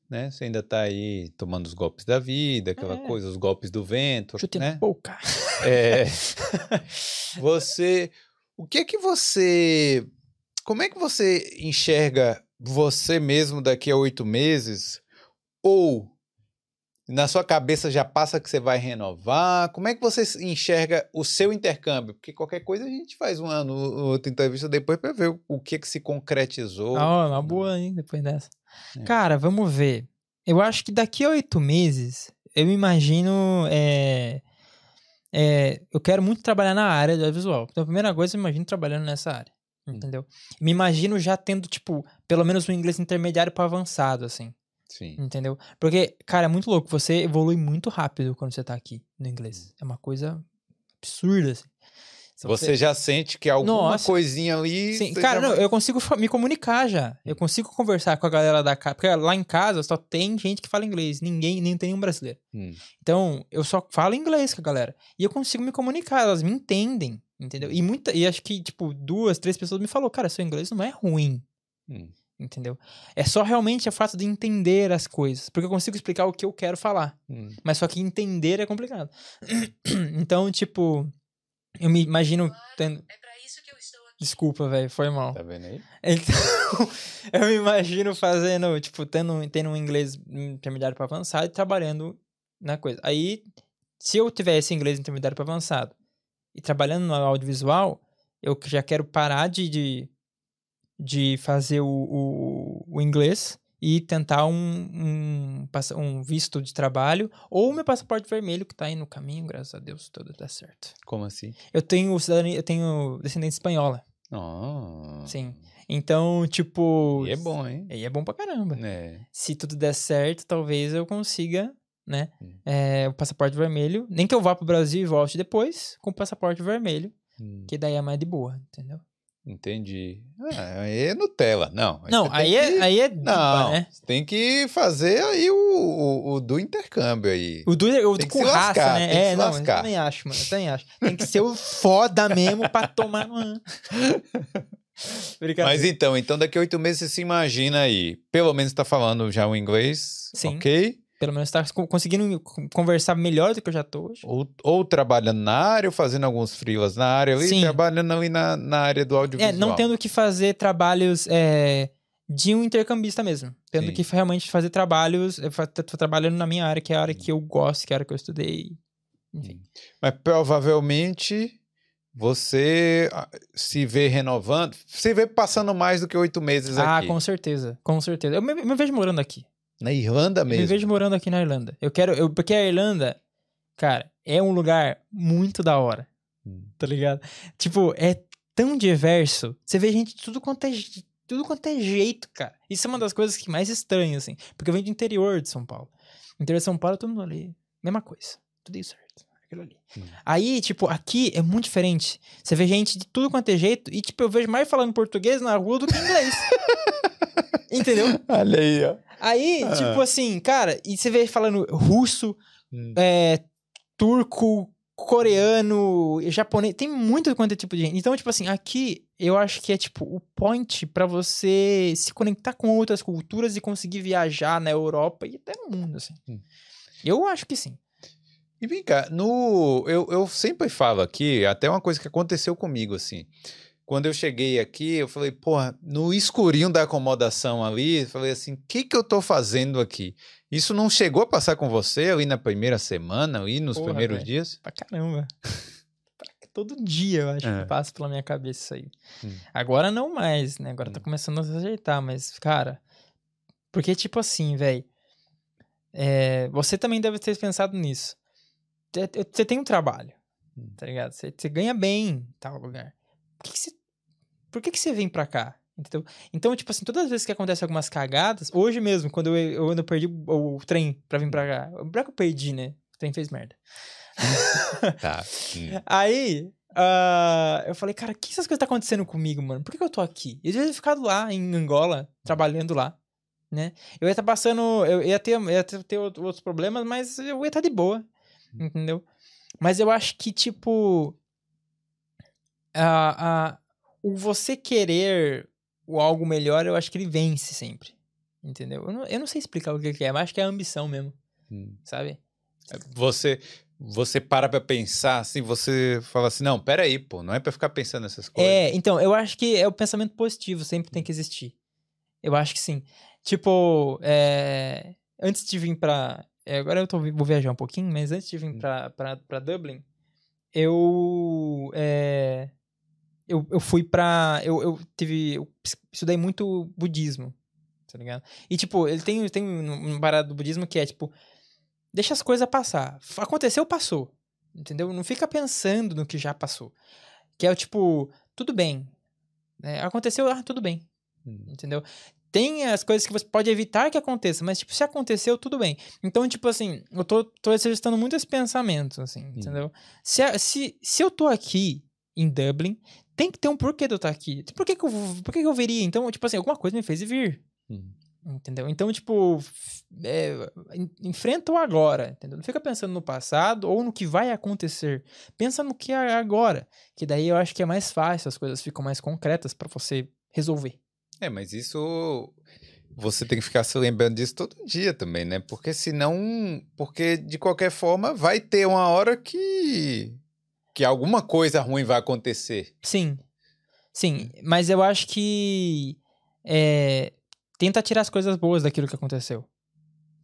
Né? Você ainda tá aí tomando os golpes da vida, aquela É. coisa, os golpes do vento, Chute né? boca. É, você, o que é que você, como é que você enxerga você mesmo daqui a oito meses? Ou na sua cabeça já passa que você vai renovar? Como é que você enxerga o seu intercâmbio? Porque qualquer coisa a gente faz uma no- outra entrevista depois para ver o, o que que se concretizou. Ah, uma boa, hein, depois dessa. É. Cara, vamos ver. Eu acho que daqui a oito meses, eu imagino. é, é, eu quero muito trabalhar na área do audiovisual. Então, a primeira coisa, eu imagino trabalhando nessa área. Hum. Entendeu? Me imagino já tendo, tipo, pelo menos um inglês intermediário para avançado, assim. Sim. Entendeu? Porque, cara, é muito louco. Você evolui muito rápido quando você tá aqui no inglês. É uma coisa absurda, assim. Se Você já sente que alguma Nossa. coisinha ali. Sim, você cara, já não, eu consigo me comunicar já. Eu consigo conversar com a galera da casa. Porque lá em casa só tem gente que fala inglês. Ninguém, nem tem um brasileiro. Hum. Então, eu só falo inglês com a galera. E eu consigo me comunicar, elas me entendem. Entendeu? E, muita, e acho que, tipo, duas, três pessoas me falaram, cara, seu inglês não é ruim. Hum. Entendeu? É só realmente o fato de entender as coisas. Porque eu consigo explicar o que eu quero falar. Hum. Mas só que entender é complicado. então, tipo, eu me imagino tendo. É pra isso que eu estou aqui. Desculpa, velho, foi mal. Tá vendo aí? Então, eu me imagino fazendo, tipo, tendo, tendo um inglês intermediário para avançado e trabalhando na coisa. Aí, se eu tivesse inglês intermediário para avançado e trabalhando no audiovisual, eu já quero parar de, de, de fazer o, o, o inglês e tentar um, um, um visto de trabalho ou meu passaporte vermelho que tá aí no caminho, graças a Deus, tudo dá certo. Como assim? Eu tenho cidadania, eu tenho descendência espanhola. Oh. Sim. Então, tipo. E é bom, hein? E é bom pra caramba. É. Se tudo der certo, talvez eu consiga, né? Hum. é, o passaporte vermelho. Nem que eu vá pro Brasil e volte depois com o passaporte vermelho, Hum, que daí é mais de boa, entendeu? entendi. Ah, aí é Nutella. Não. Não, você tem aí é, que- aí é Não, né? tem que fazer aí o, o, o do intercâmbio aí. O do, o Tem do com raça, lascar, né? É, não, eu também acho, mano. Eu também acho. Tem que ser o foda mesmo pra tomar. Mas então, então daqui a oito meses você se imagina aí. Pelo menos tá falando já o inglês, Sim. ok? Pelo menos tá co- conseguindo conversar melhor do que eu já tô hoje. Ou, ou trabalhando na área, ou fazendo alguns freelas na área, Sim. trabalhando ali na, na área do audiovisual. É, não tendo que fazer trabalhos é, de um intercambista mesmo. Tendo Sim. que realmente fazer trabalhos. Eu tô trabalhando na minha área, que é a área que eu gosto, que é a área que eu estudei. Enfim. Mas provavelmente você ah, se vê renovando, se vê passando mais do que oito meses Ah, aqui. com certeza. Com certeza. Eu me, me vejo morando aqui. Na Irlanda Eu me mesmo. vejo morando aqui na Irlanda. Eu quero. Eu, porque a Irlanda, cara, é um lugar muito da hora. Hum. Tá ligado? Tipo, é tão diverso. Você vê gente de tudo quanto é. Tudo quanto é jeito, cara. Isso é uma das coisas que mais estranho, assim. Porque eu venho do interior de São Paulo. No interior de São Paulo, todo mundo ali. Mesma coisa. Tudo isso certo. Aquilo ali. Hum. Aí, tipo, aqui é muito diferente. Você vê gente de tudo quanto é jeito e, tipo, eu vejo mais falando português na rua do que inglês. Entendeu? Olha aí, ó. Aí, Ah. tipo assim, cara, e você vê falando russo, Hum. é, turco, coreano, japonês, tem muito quanto é tipo de gente. Então, tipo assim, aqui eu acho que é tipo o point pra você se conectar com outras culturas e conseguir viajar na Europa e até no mundo, assim. Hum. Eu acho que sim. E vem cá, no, eu, eu sempre falo aqui, até uma coisa que aconteceu comigo, assim. Quando eu cheguei aqui, eu falei, porra, no escurinho da acomodação ali, falei assim, o que que eu tô fazendo aqui? Isso não chegou a passar com você ali na primeira semana, ali nos Porra, primeiros velho. dias? Pra caramba. Todo dia eu acho É. que passa pela minha cabeça isso aí. Hum. Agora não mais, né? Agora tá Hum. começando a se ajeitar, mas, cara. Porque, tipo assim, velho. você também deve ter pensado nisso. Você tem um trabalho, Hum. tá ligado? Você você ganha bem em tal lugar. Por que, que você. Por que, que você vem pra cá? Entendeu? Então, tipo assim, todas as vezes que acontecem algumas cagadas, hoje mesmo, quando eu, eu, eu perdi o, o trem pra vir pra cá. É que eu perdi, né? O trem fez merda. Tá. Aí, ah, eu falei, cara, o que essas coisas tá acontecendo comigo, mano? Por que, que eu tô aqui? Eu devia ter ficado lá, em Angola, trabalhando lá, né? Eu ia estar passando, eu ia ter, ia ter, ter out- outros problemas, mas eu ia estar de boa, entendeu? Mas eu acho que, tipo, a, a, o você querer o algo melhor, eu acho que ele vence sempre, entendeu? Eu não, eu não sei explicar o que que é, mas acho que é a ambição mesmo, Hum. sabe? Você, você para pra pensar, assim, você fala assim, não, peraí, pô, não é pra ficar pensando nessas coisas. É, então, eu acho que é o pensamento positivo, sempre tem que existir. Eu acho que sim. Tipo, é, antes de vir pra. É, agora eu tô, vou viajar um pouquinho, mas antes de vir Hum. pra, pra, pra Dublin, eu. é, eu, eu fui pra. Eu, eu tive. Eu estudei muito budismo, tá ligado? E, tipo, ele tem, tem um- uma parada do budismo que é, tipo, deixa as coisas passar. Aconteceu, passou. Entendeu? Não fica pensando no que já passou. Que é o tipo, tudo bem. né? aconteceu, ah, tudo bem. Hum. Entendeu? Tem as coisas que você pode evitar que aconteça, mas, tipo, se aconteceu, tudo bem. Então, tipo assim, eu tô, tô exercitando muito esse pensamento, assim, entendeu? Se, se, se eu tô aqui em Dublin, tem que ter um porquê de eu estar aqui. Por que que eu, por que que eu viria? Então, tipo assim, alguma coisa me fez vir. Entendeu? Então, tipo, é, en- enfrenta o agora, entendeu? Não fica pensando no passado ou no que vai acontecer. Pensa no que é agora. Que daí eu acho que é mais fácil, as coisas ficam mais concretas pra você resolver. É, mas isso você tem que ficar se lembrando disso todo dia também, né? Porque senão, porque de qualquer forma vai ter uma hora que que alguma coisa ruim vai acontecer. Sim. Sim, mas eu acho que é, tenta tirar as coisas boas daquilo que aconteceu.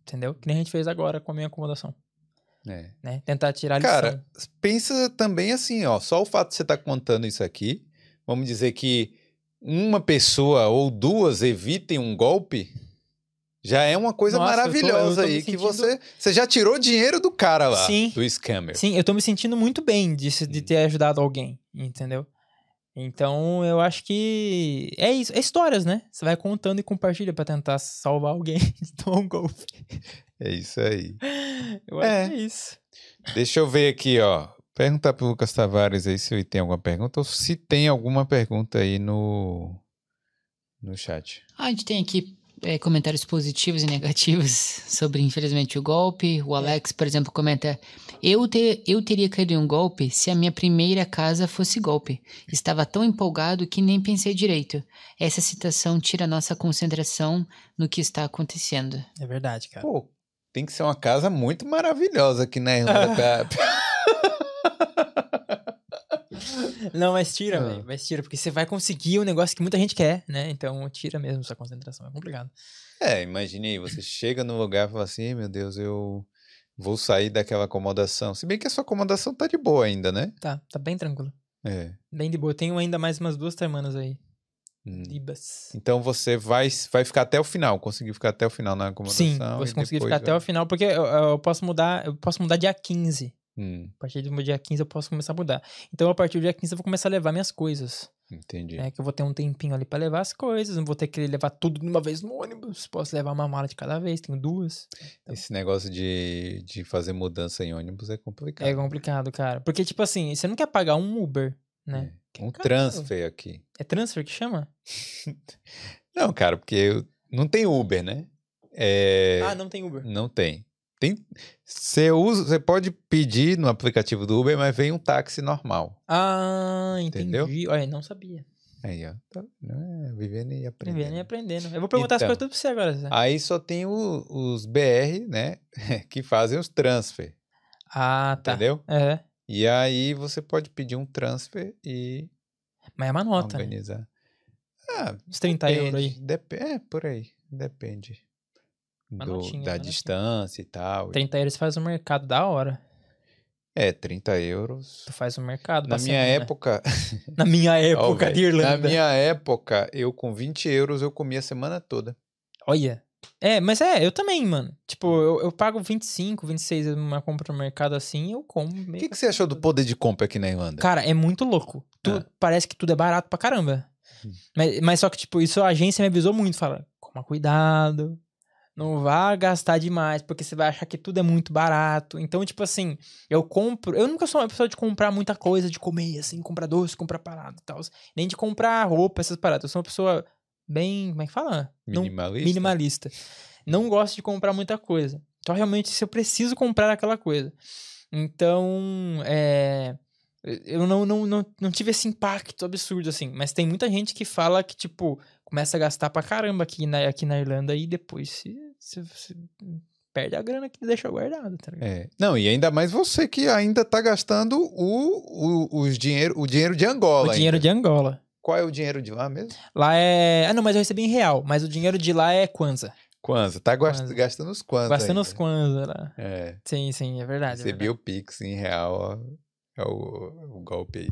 Entendeu? Que nem a gente fez agora com a minha acomodação. É. Né? Tentar tirar a lição. Cara, pensa também assim, ó, só o fato de você estar contando isso aqui, vamos dizer que uma pessoa ou duas evitem um golpe, já é uma coisa Nossa, eu tô- eu maravilhosa tô aí que sentindo- você você já tirou dinheiro do cara lá, Sim. do scammer. Sim, eu tô me sentindo muito bem disso, de Hum. ter ajudado alguém, entendeu? Então, eu acho que é isso, é histórias, né? Você vai contando e compartilha pra tentar salvar alguém de tomar um golpe. É isso aí. Eu É. acho que é isso. Deixa eu ver aqui, ó. Perguntar pro Lucas Tavares aí se ele tem alguma pergunta ou se tem alguma pergunta aí no no chat. Ah, a gente tem aqui é, comentários positivos e negativos sobre, infelizmente, o golpe. O Alex, por exemplo, comenta: eu, ter, eu teria caído em um golpe se a minha primeira casa fosse golpe. Estava tão empolgado que nem pensei direito. Essa citação tira a nossa concentração no que está acontecendo. É verdade, cara. Pô, tem que ser uma casa muito maravilhosa aqui na Irlanda. Não, mas tira, Ah. velho. Mas tira, porque você vai conseguir um negócio que muita gente quer, né? Então, tira mesmo sua concentração. É complicado. É, imagine aí, você chega no lugar e fala assim, "Ei, meu Deus, eu vou sair daquela acomodação. Se bem que a sua acomodação tá de boa ainda, né? Tá, tá bem tranquilo. É. Bem de boa. Eu tenho ainda mais umas duas semanas aí. Hum. Libas. Então você vai, vai ficar até o final, conseguir ficar até o final na acomodação. Sim, você conseguir ficar até vai- o final, porque eu, eu posso mudar, eu posso mudar dia 15 Hum, A partir do dia 15 eu posso começar a mudar. Então, a partir do dia 15 eu vou começar a levar minhas coisas. entendi. É que eu vou ter um tempinho ali pra levar as coisas. Não vou ter que levar tudo de uma vez no ônibus. Posso levar uma mala de cada vez, tenho duas. Esse negócio de, de fazer mudança em ônibus é complicado. É complicado, cara. Porque, tipo assim, você não quer pagar um Uber, né? É. Um caro. transfer aqui. É transfer que chama? Não, cara, porque eu- não tem Uber, né? É, Ah, não tem Uber. Não tem. Tem. Você usa, você pode pedir no aplicativo do Uber, mas vem um táxi normal. Ah, entendi. Entendeu? Olha, não sabia. Aí, ó. Tá, é, vivendo e aprendendo. Vivendo e aprendendo. Eu vou perguntar Então. as coisas tudo pra você agora, Zé. Aí só tem o- os BR, né? Que fazem os transfer, Ah, tá. entendeu? É. E aí você pode pedir um transfer e Mas é uma nota, né? organizar. Ah, Uns 30 euros aí. Dep é, por aí. Depende. Do- notinha, da uma notinha. distância e tal. 30 euros faz um mercado da hora. É, 30 euros. Tu faz um mercado. Na minha semana. época. Na minha época velho, de Irlanda. Na minha época, eu com 20 euros eu comia a semana toda. Olha. É, mas é, eu também, mano. Tipo, eu, eu pago 25, 26 numa compra no mercado assim, eu como. O que, que você achou do poder de compra aqui na Irlanda? Cara, é muito louco. Tu- Ah. Parece que tudo é barato pra caramba. Hum. Mas, mas só que, tipo, isso a agência me avisou muito. Fala, coma cuidado. Não vá gastar demais, porque você vai achar que tudo é muito barato. Então, tipo assim, eu compro. Eu nunca sou uma pessoa de comprar muita coisa, de comer, assim, comprar doce, comprar parada e tal. Nem de comprar roupa, essas paradas. Eu sou uma pessoa bem. Como é que fala? Não- Minimalista? minimalista. Não gosto de comprar muita coisa. Então, realmente, se eu preciso comprar aquela coisa. Então, é, eu não, não, não, não tive esse impacto absurdo, assim. Mas tem muita gente que fala que, tipo, começa a gastar pra caramba aqui na, aqui na Irlanda e depois se perde a grana que deixou guardada, tá ligado? É. Não, e ainda mais você que ainda tá gastando o, o, os dinheiro, o dinheiro de Angola. O dinheiro ainda. de Angola. Qual é o dinheiro de lá mesmo? Lá é. Ah, não, mas eu recebi em real. Mas o dinheiro de lá é Kwanza. Kwanza. Tá Kwanza. gastando os Kwanza. Gastando ainda. os Kwanza lá. É. Sim, sim, é verdade. é Recebi verdade. o Pix em real, ó. É o, o golpe aí.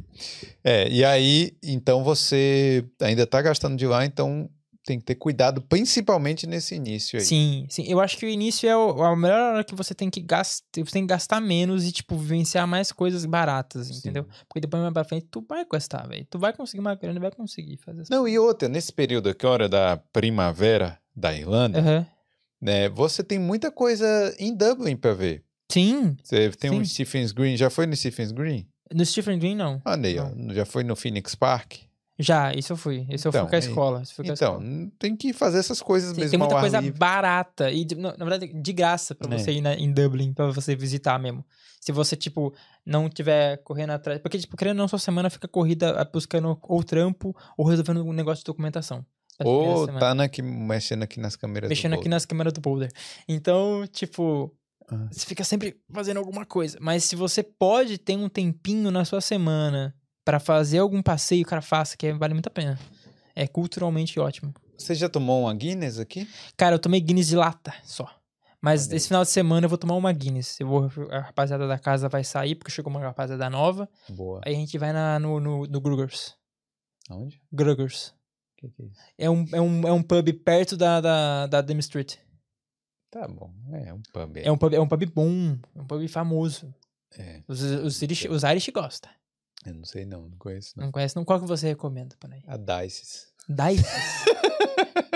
É, e aí, então você ainda tá gastando de lá, então tem que ter cuidado, principalmente nesse início aí. Sim, sim. Eu acho que o início é o- a melhor hora que você tem que gastar. Você tem que gastar menos e, tipo, vivenciar mais coisas baratas, Sim. entendeu? Porque depois mais pra frente tu vai gastar, velho. Tu vai conseguir uma grana e vai conseguir fazer Não, e outra, nesse período aqui, hora da primavera da Irlanda, Aham. né, você tem muita coisa em Dublin pra ver. Sim. Você tem um Sim. Stephen's Green, já foi no Stephen's Green? No Stephen Green, não. Olha aí, ó, já foi no Phoenix Park? Já, isso eu fui. Isso eu Então, fui com a escola. Eu fui com a Então, escola. tem que fazer essas coisas Sim, mesmo tem muita coisa livre. barata. E, de- na verdade, de graça pra É. você ir na- em Dublin, pra você visitar mesmo. Se você, tipo, não tiver correndo atrás. Porque, tipo, querendo ou não, sua semana fica corrida ah, buscando ou trampo ou resolvendo um negócio de documentação. Primeira Ou tá na, aqui, mexendo aqui nas câmeras do mexendo aqui nas câmeras do Boulder. Então, tipo, Ah. você fica sempre fazendo alguma coisa. Mas se você pode ter um tempinho na sua semana pra fazer algum passeio, cara, faça, que vale muito a pena. É culturalmente ótimo. Você já tomou uma Guinness aqui? Cara, eu tomei Guinness de lata só. Mas aí. esse final de semana eu vou tomar uma Guinness. Eu vou, a rapaziada da casa vai sair, porque chegou uma rapaziada nova. Boa. Aí a gente vai na, no, no, no Grugers. Aonde? Grugers. O que, que é isso? É um, é, um, é um pub perto da, da, da Dame Street. Tá bom. É um pub. É um pub, é um pub bom, é um pub famoso. É, Os, os, Irish, os Irish gostam. eu não sei não, não conheço não. Não conhece? Não, qual que você recomenda, Panay? A Dices. Dice?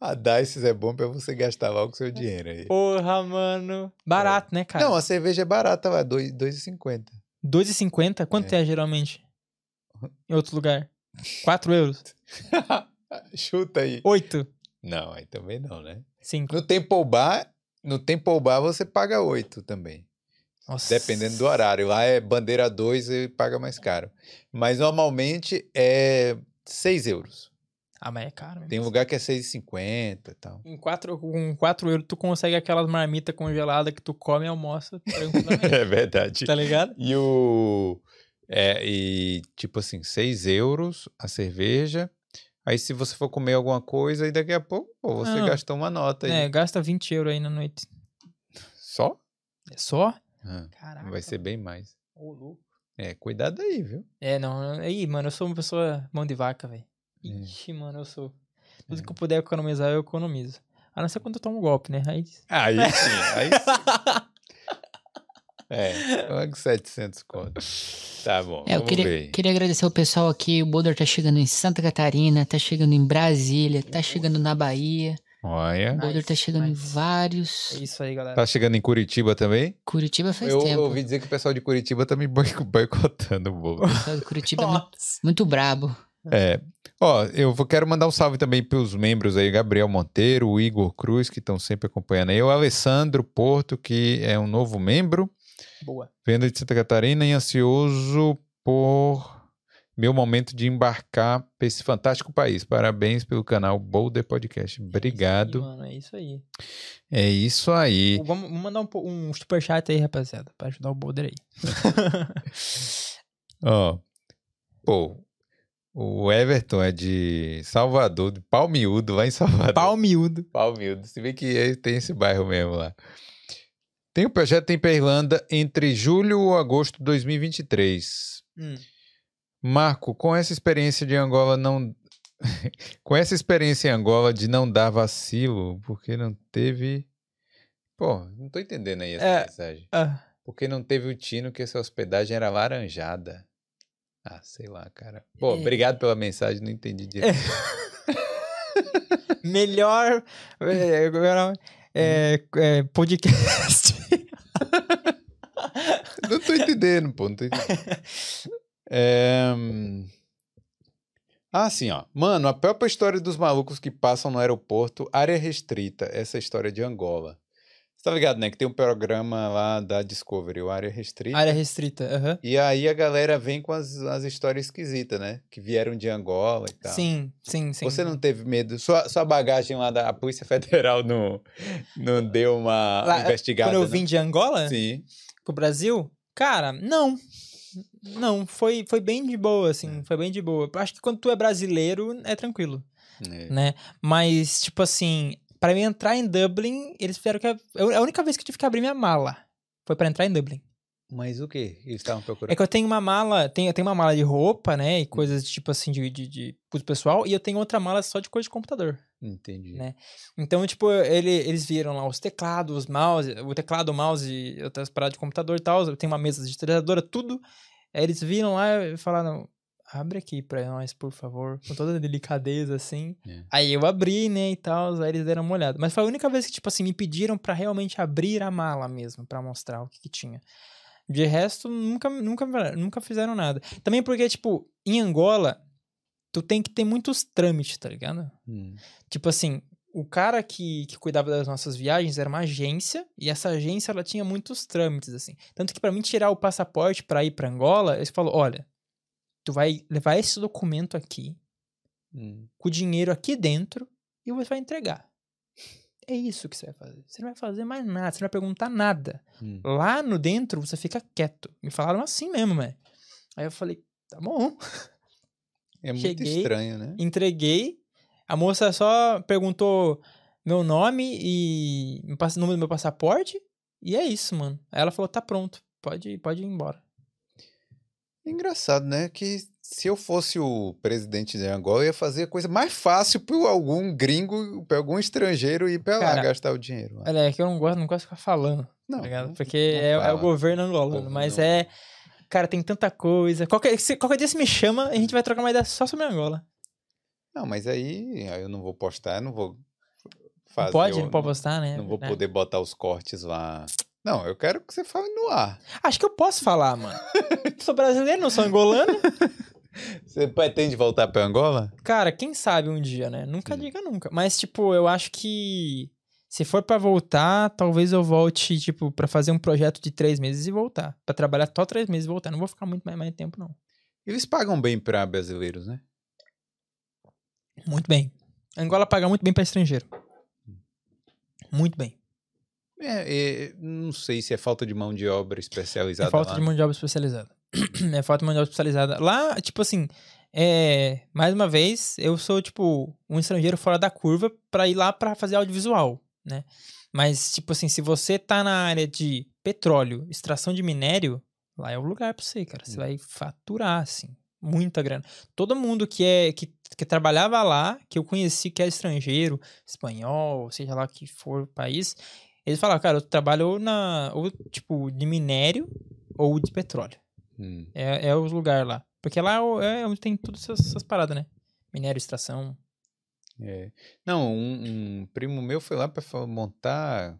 a Dices é bom pra você gastar logo o seu dinheiro aí. Porra, mano. Barato, né, cara? Não, a cerveja é barata dois- 2,50. 2,50? Quanto é. geralmente? Em outro lugar? 4 euros? Chuta aí. 8? Não, aí também não, né? 5. No Temple Bar, no Temple Bar você paga 8 também. Nossa. Dependendo do horário. Lá é bandeira 2 e paga mais caro. Mas normalmente é 6 euros. Ah, mas é caro mesmo. Tem um lugar que é 6,50 e tal. Em 4, com 4 euros, tu consegue aquelas marmitas congeladas que tu come e almoça tranquilamente. É verdade. tá ligado? E o. É, e tipo assim, 6 euros a cerveja. Aí se você for comer alguma coisa, aí daqui a pouco pô, você Não. gastou uma nota aí. É, gasta 20 euros aí na noite. Só? É só? Ah, Caraca. vai ser bem mais. Ô, louco. É, cuidado aí, viu? É, não. Aí, mano, eu sou uma pessoa mão de vaca, velho. É. Ixi, mano, eu sou. Tudo É. que eu puder economizar, eu economizo. A não ser quando eu tomo um golpe, né? Aí. Aí sim, aí sim. É, paga 700 conto. Tá bom, É, eu vamos queria, ver. queria agradecer ao pessoal aqui. O Boulder tá chegando em Santa Catarina, tá chegando em Brasília, tá chegando na Bahia. O Olha. Boulder tá Nice, chegando nice. em vários. É isso aí, galera. Tá chegando em Curitiba também? Curitiba faz Eu tempo. ouvi dizer que o pessoal de Curitiba tá me boi- boicotando o bolo. O pessoal de Curitiba é muito, muito brabo. É. Ó, eu quero mandar um salve também pros membros aí, Gabriel Monteiro, o Igor Cruz, que estão sempre acompanhando aí, o Alessandro Porto, que é um novo membro, Boa. venda de Santa Catarina e ansioso por meu momento de embarcar para esse fantástico país. Parabéns pelo canal Boulder Podcast. Obrigado. É isso aí, mano, É é isso aí. isso aí. Vamos, mandar um, um superchat aí, rapaziada, pra ajudar o Boulder aí. Ó, pô, o Everton é de Salvador, de Palmiúdo, lá em Salvador. Pau miúdo. Palmiúdo. Se bem que é- tem esse bairro mesmo lá. Tem o projeto Tempa Irlanda entre julho ou agosto de 2023. Hum. Marco, com essa experiência de Angola não. com essa experiência em Angola de não dar vacilo, porque não teve. Pô, não tô entendendo aí essa É. mensagem. Ah, Porque não teve o tino que essa hospedagem era laranjada. Ah, sei lá, cara. Pô, É. obrigado pela mensagem, não entendi direito. melhor é, é, é, podcast. Não tô entendendo, pô. Não tô entendendo. É, hum, Ah, sim, ó. Mano, a própria história dos malucos que passam no aeroporto, área restrita, essa história de Angola. Você tá ligado, né? Que tem um programa lá da Discovery, o Área Restrita. Área restrita, aham. E aí a galera vem com as, as histórias esquisitas, né? Que vieram de Angola e tal. Sim, sim, sim. Você não teve medo? Sua, sua bagagem lá da Polícia Federal não, não deu uma Lá, investigada? Quando eu não? vim de Angola Sim. pro Brasil, cara, não. Não, foi, foi bem de boa, assim, foi bem de boa. Acho que quando tu é brasileiro, é tranquilo, É. né? Mas, tipo assim, pra mim entrar em Dublin, eles fizeram que... eu- A única vez que eu tive que abrir minha mala foi pra entrar em Dublin. Mas o que eles estavam procurando? É que eu tenho uma mala, tenho, eu tenho uma mala de roupa, né? E coisas tipo assim de, de, de uso pessoal, e eu tenho outra mala só de coisa de computador. Entendi. né? Então, tipo, ele, eles viram lá os teclados, os mouse, o teclado, o mouse outras paradas de computador e tal. Eu tenho uma mesa digitalizadora, tudo. Aí eles viram lá e falaram: abre aqui pra nós, por favor, com toda delicadeza, assim. É. Aí eu abri, né, e tal, aí eles deram uma olhada. Mas foi a única vez que, tipo assim, me pediram pra realmente abrir a mala mesmo, pra mostrar o que, que tinha. De resto, nunca, nunca, nunca fizeram nada. Também porque, tipo, em Angola, tu tem que ter muitos trâmites, tá ligado? Hum. Tipo assim, o cara que, que cuidava das nossas viagens era uma agência, e essa agência ela tinha muitos trâmites, assim. Tanto que pra mim tirar o passaporte pra ir pra Angola, eles falaram: olha, tu vai levar esse documento aqui, Hum. com o dinheiro aqui dentro, e você vai entregar. É isso que você vai fazer. Você não vai fazer mais nada, você não vai perguntar nada. Hum. Lá no dentro, você fica quieto. Me falaram assim mesmo, velho. Aí eu falei, tá bom. É muito Cheguei, estranho, né? Entreguei. A moça só perguntou meu nome e passa- número do meu passaporte. E é isso, mano. Aí ela falou, tá pronto. Pode, pode ir embora. Engraçado, né? Que se eu fosse o presidente de Angola, eu ia fazer a coisa mais fácil para algum gringo, para algum estrangeiro ir para lá gastar o dinheiro. Olha, é que eu não gosto, não gosto de ficar falando, Não, tá não- Porque não é, é o governo angolano. Mas não- é. Cara, tem tanta coisa. Qualquer, se- qualquer dia você me chama, a gente vai trocar uma ideia só sobre Angola. Não, mas aí, aí eu não vou postar, eu não vou fazer. Não pode, não pode postar, né? Não vou É. poder botar os cortes lá. Não, eu quero que você fale no ar. Acho que eu posso falar, mano. sou brasileiro, não sou angolano. Você pretende voltar para Angola? Cara, quem sabe um dia, né? Nunca Sim. diga nunca. Mas, tipo, eu acho que se for pra voltar, talvez eu volte, tipo, pra fazer um projeto de três meses e voltar. Pra trabalhar só três meses e voltar. Não vou ficar muito mais, mais tempo, não. Eles pagam bem para brasileiros, né? Muito bem. Angola paga muito bem pra estrangeiro. Muito bem. É, é, não sei se é falta de mão de obra especializada É falta lá. de mão de obra especializada. é falta de mão de obra especializada. Lá, tipo assim, é, mais uma vez, eu sou, tipo, um estrangeiro fora da curva pra ir lá pra fazer audiovisual, né? Mas, tipo assim, se você tá na área de petróleo, extração de minério, lá é o lugar pra você, cara. Você Hum. vai faturar, assim, muita grana. Todo mundo que é que, que trabalhava lá, que eu conheci que é estrangeiro, espanhol, seja lá que for o país, Eles falaram, cara, eu trabalho ou na. ou tipo, de minério ou de petróleo. Hum. É, é os lugares lá. Porque lá é é onde tem todas essas, essas paradas, né? Minério, extração. É. Não, um, um primo meu foi lá pra fa- montar,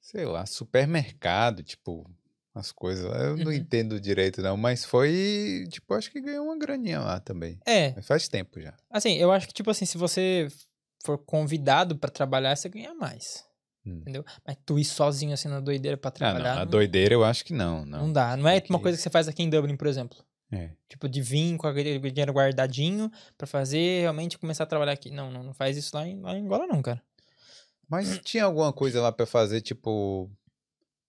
sei lá, supermercado, tipo, as coisas lá. Eu não Uhum. entendo direito, não, mas foi, tipo, acho que ganhou uma graninha lá também. É, Mas faz tempo já. assim, eu acho que, tipo assim, se você for convidado pra trabalhar, você ganha mais. Hum. Entendeu? Mas tu ir sozinho assim na doideira pra Ah, não, trabalhar. a não, doideira eu acho que não, não. não dá. Não é uma que- coisa que você faz aqui em Dublin, por exemplo. É. Tipo, de vir com aquele dinheiro guardadinho pra fazer realmente começar a trabalhar aqui. Não, não, não faz isso lá em, lá em Angola, não, cara. Mas tinha alguma coisa lá pra fazer, tipo,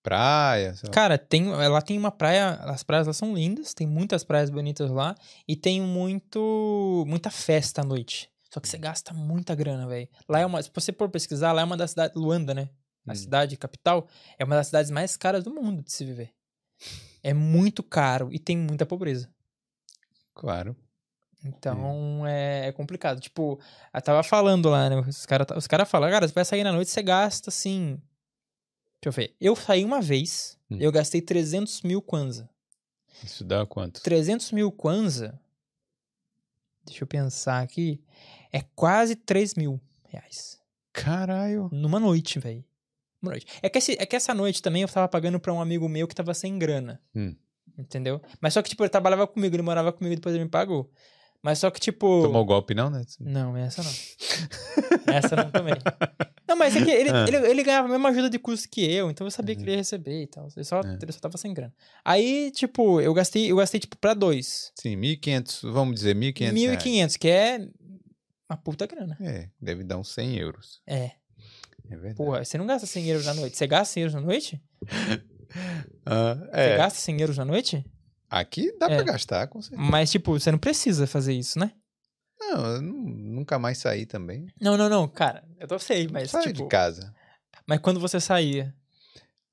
praia. Cara, tem, lá tem uma praia, as praias lá são lindas, tem muitas praias bonitas lá e tem muito muita festa à noite. Só que você gasta muita grana, velho. Lá é uma, se você for pesquisar, lá é uma das cidades, Luanda, né? A Hum. cidade capital é uma das cidades mais caras do mundo de se viver. É muito caro e tem muita pobreza. Claro. Então é, é complicado. Tipo, eu tava falando lá, né? Os caras os cara falam, cara, você vai sair na noite, você gasta assim. Deixa eu ver. Eu saí uma vez, Hum. eu gastei 300 mil kwanza. Isso dá quanto? 300 mil kwanza, deixa eu pensar aqui, é quase 3 mil reais. Caralho. Numa noite, velho. Uma noite. É que, esse- é que essa noite também eu tava pagando pra um amigo meu que tava sem grana. Hum. Entendeu? Mas só que, tipo, ele trabalhava comigo, ele morava comigo e depois ele me pagou. Mas só que, tipo. Tomou golpe não, né? Não, essa não. essa não também. Não, mas é que ele, Ah. ele, ele ganhava a mesma ajuda de custo que eu, então eu sabia que Uhum. ele ia receber e tal. Ele só, É. ele só tava sem grana. Aí, tipo, eu gastei, eu gastei, tipo, pra dois. Sim, 1.500, vamos dizer, 1.500 reais. 1.500, que é uma puta grana. É, deve dar uns 100 euros. É. É verdade. Porra, você não gasta 100 euros na noite. Você gasta 100 euros na noite? Ah, Você é, gasta 100 euros na noite? aqui dá É. pra gastar, com certeza. Mas, tipo, você não precisa fazer isso, né? Não, eu nu- nunca mais saí também. Não, não, não, cara. Eu tô sei, mas, Saí tipo... de casa. Mas quando você saía...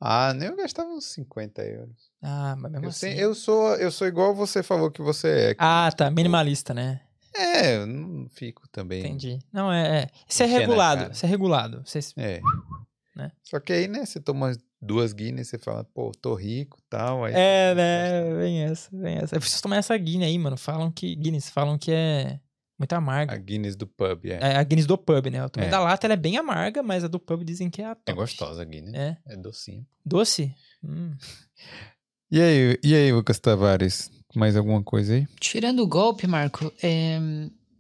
Ah, nem eu gastava uns 50 euros. Ah, mas mesmo Eu, assim... sei- eu sou, eu sou igual você falou que você é. Ah, tá. Minimalista, né? É, eu não fico também. Entendi. Não, é. é. Isso é Encher na regulado. Isso é regulado. Você... É. Né? Só que aí, né, você toma duas Guinness, você fala, pô, tô rico e tal. Aí É, né? Vem essa, vem essa. Eu preciso tomar essa Guinness aí, mano. Falam que. Guinness, falam que é muito amarga. A Guinness do pub, é. É a Guinness do pub, né? Eu tomei É. da lata, ela é bem amarga, mas a do pub dizem que é a É top. gostosa a Guinness. É. É docinho. Doce? Hum. E aí, e aí, Lucas Tavares? Mais alguma coisa aí? Tirando o golpe, Marco, é,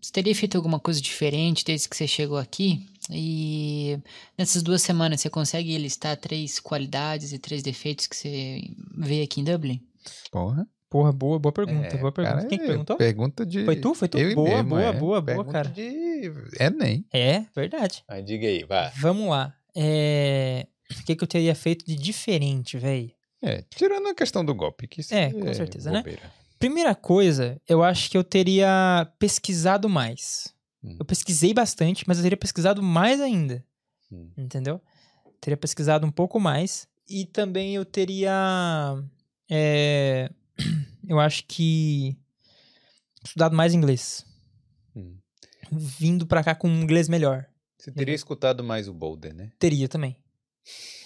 você teria feito alguma coisa diferente desde que você chegou aqui? E nessas duas semanas você consegue listar três qualidades e três defeitos que você vê aqui em Dublin? Porra. Porra, boa, boa pergunta. É, boa pergunta. cara, Quem que é perguntou? Pergunta de. Foi tu? Foi tu? Eu Boa, mesmo, boa, é. boa, boa, Pergunta cara. de Enem. É, verdade. Aí diga aí, vai. Vamos lá. É... O que, que eu teria feito de diferente, velho? É, tirando a questão do golpe, que isso É, com certeza, né? Primeira coisa, eu acho que eu teria pesquisado mais. Hum. Eu pesquisei bastante, mas eu teria pesquisado mais ainda. Hum. Entendeu? Teria pesquisado um pouco mais. E também eu teria. é, eu acho que. Estudado mais inglês. Hum. Vindo pra cá com um inglês melhor. Você teria escutado mais o Boulder, né? Teria também.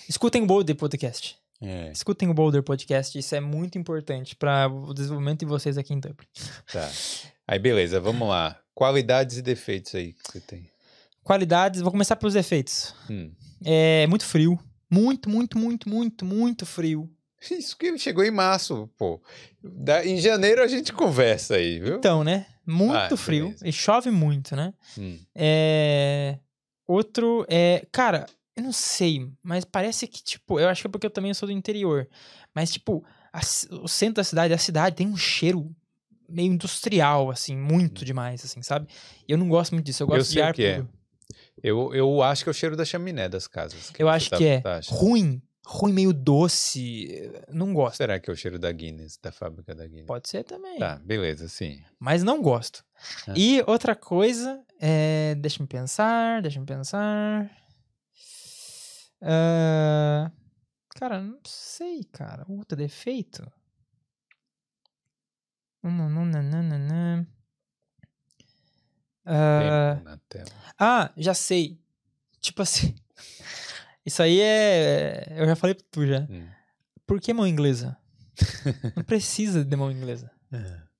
Escutem o Boulder Podcast. É, Escutem o Boulder Podcast. Isso é muito importante para o desenvolvimento de vocês aqui em Dublin. tá. Aí, beleza, vamos lá. Qualidades e defeitos aí que você tem. Qualidades, vou começar pelos defeitos. Hum. É muito frio. Muito, muito, muito, muito, muito frio. Isso que chegou em março, pô. Da- em janeiro a gente conversa aí, viu? Então, né? Muito Ah, frio. beleza. E chove muito, né? Hum. É... Outro é... Cara, eu não sei, mas parece que, tipo... Eu acho que é porque eu também sou do interior. Mas, tipo, a o centro da cidade, a cidade tem um cheiro meio industrial, assim. Muito demais, assim, sabe? E eu não gosto muito disso. Eu gosto Eu de sei o ar que é. puro. Eu, eu acho que é o cheiro da chaminé das casas. Eu acho tá- que é tá ruim. Ruim, meio doce. Não gosto. Será que é o cheiro da Guinness, da fábrica da Guinness? Pode ser também. Tá, beleza, sim. Mas não gosto. Ah. E outra coisa, é... deixa eu pensar, deixa eu pensar. Ah, Cara, não sei, cara. Outro defeito? Não, não, não, não, não, não. Tela. ah, já sei. Tipo assim. Isso aí é. Eu já falei pra tu já. Hum. Por que mão inglesa? não precisa de mão inglesa.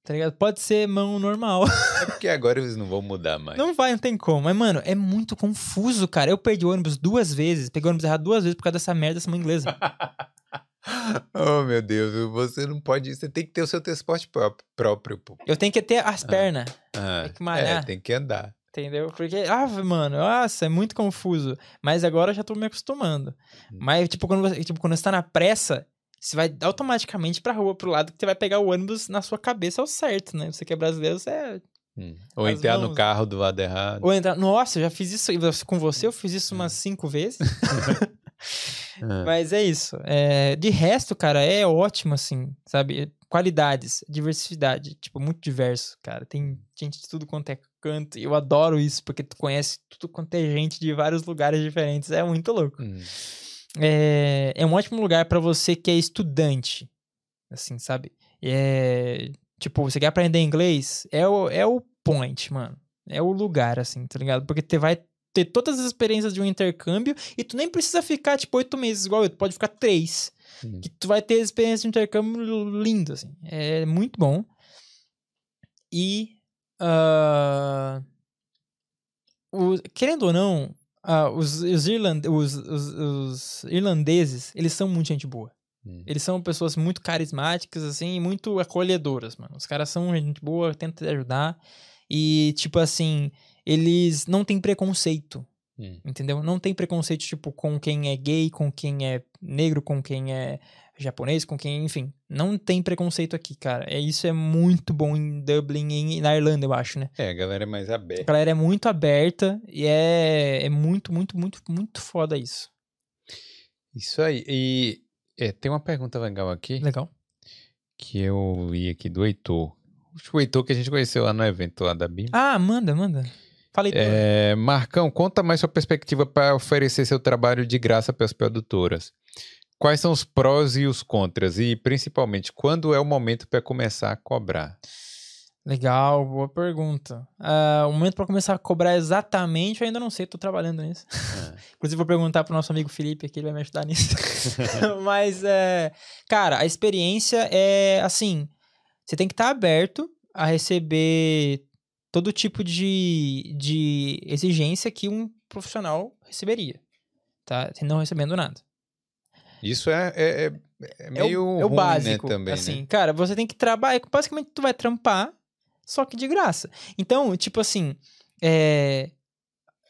Tá ligado? Pode ser mão normal. É porque agora eles não vão mudar mais. Não vai, não tem como. Mas, mano, é muito confuso, cara. Eu perdi o ônibus duas vezes. Peguei o ônibus errado duas vezes por causa dessa merda dessa mão inglesa. Oh, meu Deus, você não pode. Você tem que ter o seu transporte pró- próprio, pô. Eu tenho que ter as pernas, Ah, Tem que malhar. É, tem que andar. Entendeu? Porque, ah, mano, nossa, é muito confuso. Mas agora eu já tô me acostumando. Hum. Mas, tipo, quando você, tipo, quando você tá na pressa, você vai automaticamente pra rua, pro lado que você vai pegar o ônibus na sua cabeça ao certo, né? Você que é brasileiro, você é Hum. Ou As entrar no mãos. carro do lado errado. Ou entrar. Nossa, eu já fiz isso. Com você, eu fiz isso umas cinco vezes. Ah. Mas é isso. É, de resto, cara, é ótimo, assim, sabe? Qualidades, diversidade, tipo, muito diverso, cara. Tem gente de tudo quanto é canto. E eu adoro isso, porque tu conhece tudo quanto é gente de vários lugares diferentes. É muito louco. Hum. É, é um ótimo lugar pra você que é estudante, assim, sabe? É, tipo, você quer aprender inglês? É o, é o point, mano. É o lugar, assim, tá ligado? Porque você vai ter todas as experiências de um intercâmbio e tu nem precisa ficar, tipo, oito meses igual eu. Tu pode ficar três. Hum. Que tu vai ter experiência de intercâmbio lindo, assim. É muito bom. E... ah, o- querendo ou não, ah, os, os, irland, os, os- irlandeses, eles são muito gente boa. Hum. Eles são pessoas muito carismáticas, assim, e muito acolhedoras, mano. Os caras são gente boa, tentam te ajudar. E, tipo assim, eles não têm preconceito, Hum. entendeu? Não tem preconceito, tipo, com quem é gay, com quem é negro, com quem é japonês, com quem, enfim. Não tem preconceito aqui, cara. É, isso é muito bom em Dublin e na Irlanda, eu acho, né? É, a galera é mais A aberta. galera é muito aberta e é, é muito, muito, muito, muito foda isso. Isso aí. E é, tem uma pergunta legal aqui Legal. que eu li aqui do Heitor. O Heitor que a gente conheceu lá no evento lá da BIM. Ah, manda, manda. Falei. É, Marcão, conta mais sua perspectiva para oferecer seu trabalho de graça para as produtoras. Quais são os prós e os contras? E, principalmente, quando é o momento para começar a cobrar? Legal, boa pergunta. Ah, o momento pra começar a cobrar exatamente, eu ainda não sei, tô trabalhando nisso. Ah. Inclusive, vou perguntar pro nosso amigo Felipe aqui, ele vai me ajudar nisso. Mas, é, cara, a experiência é assim: você tem que estar aberto a receber todo tipo de, de exigência que um profissional receberia, tá? Não recebendo nada. Isso é, é, é- é É meio o, é o ruim, básico, né, também, assim. né? Cara, você tem que trabalhar. Basicamente, tu vai trampar, só que de graça. Então, tipo assim, é,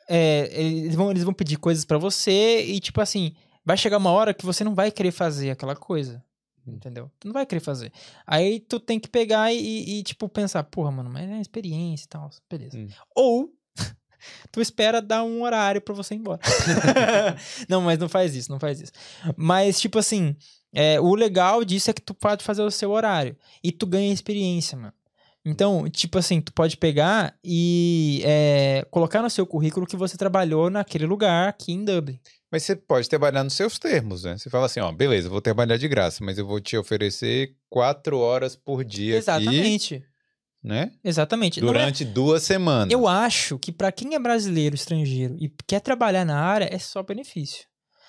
é, eles, vão, eles vão pedir coisas pra você e, tipo assim, vai chegar uma hora que você não vai querer fazer aquela coisa. Hum. Entendeu? Tu não vai querer fazer. Aí tu tem que pegar e, e, tipo, pensar, porra, mano, mas é experiência e tal. Beleza. Hum. Ou tu espera dar um horário pra você ir embora. não, mas não faz isso, não faz isso. Mas, tipo assim, é, o legal disso é que tu pode fazer o seu horário. E tu ganha experiência, mano. Então, tipo assim, tu pode pegar e é, colocar no seu currículo que você trabalhou naquele lugar aqui em Dublin. Mas você pode trabalhar nos seus termos, né? Você fala assim, ó, beleza, vou trabalhar de graça, mas eu vou te oferecer quatro horas por dia aqui, Exatamente. Né? Exatamente. É- Durante duas semanas. Eu acho que pra quem é brasileiro, estrangeiro e quer trabalhar na área, é só benefício.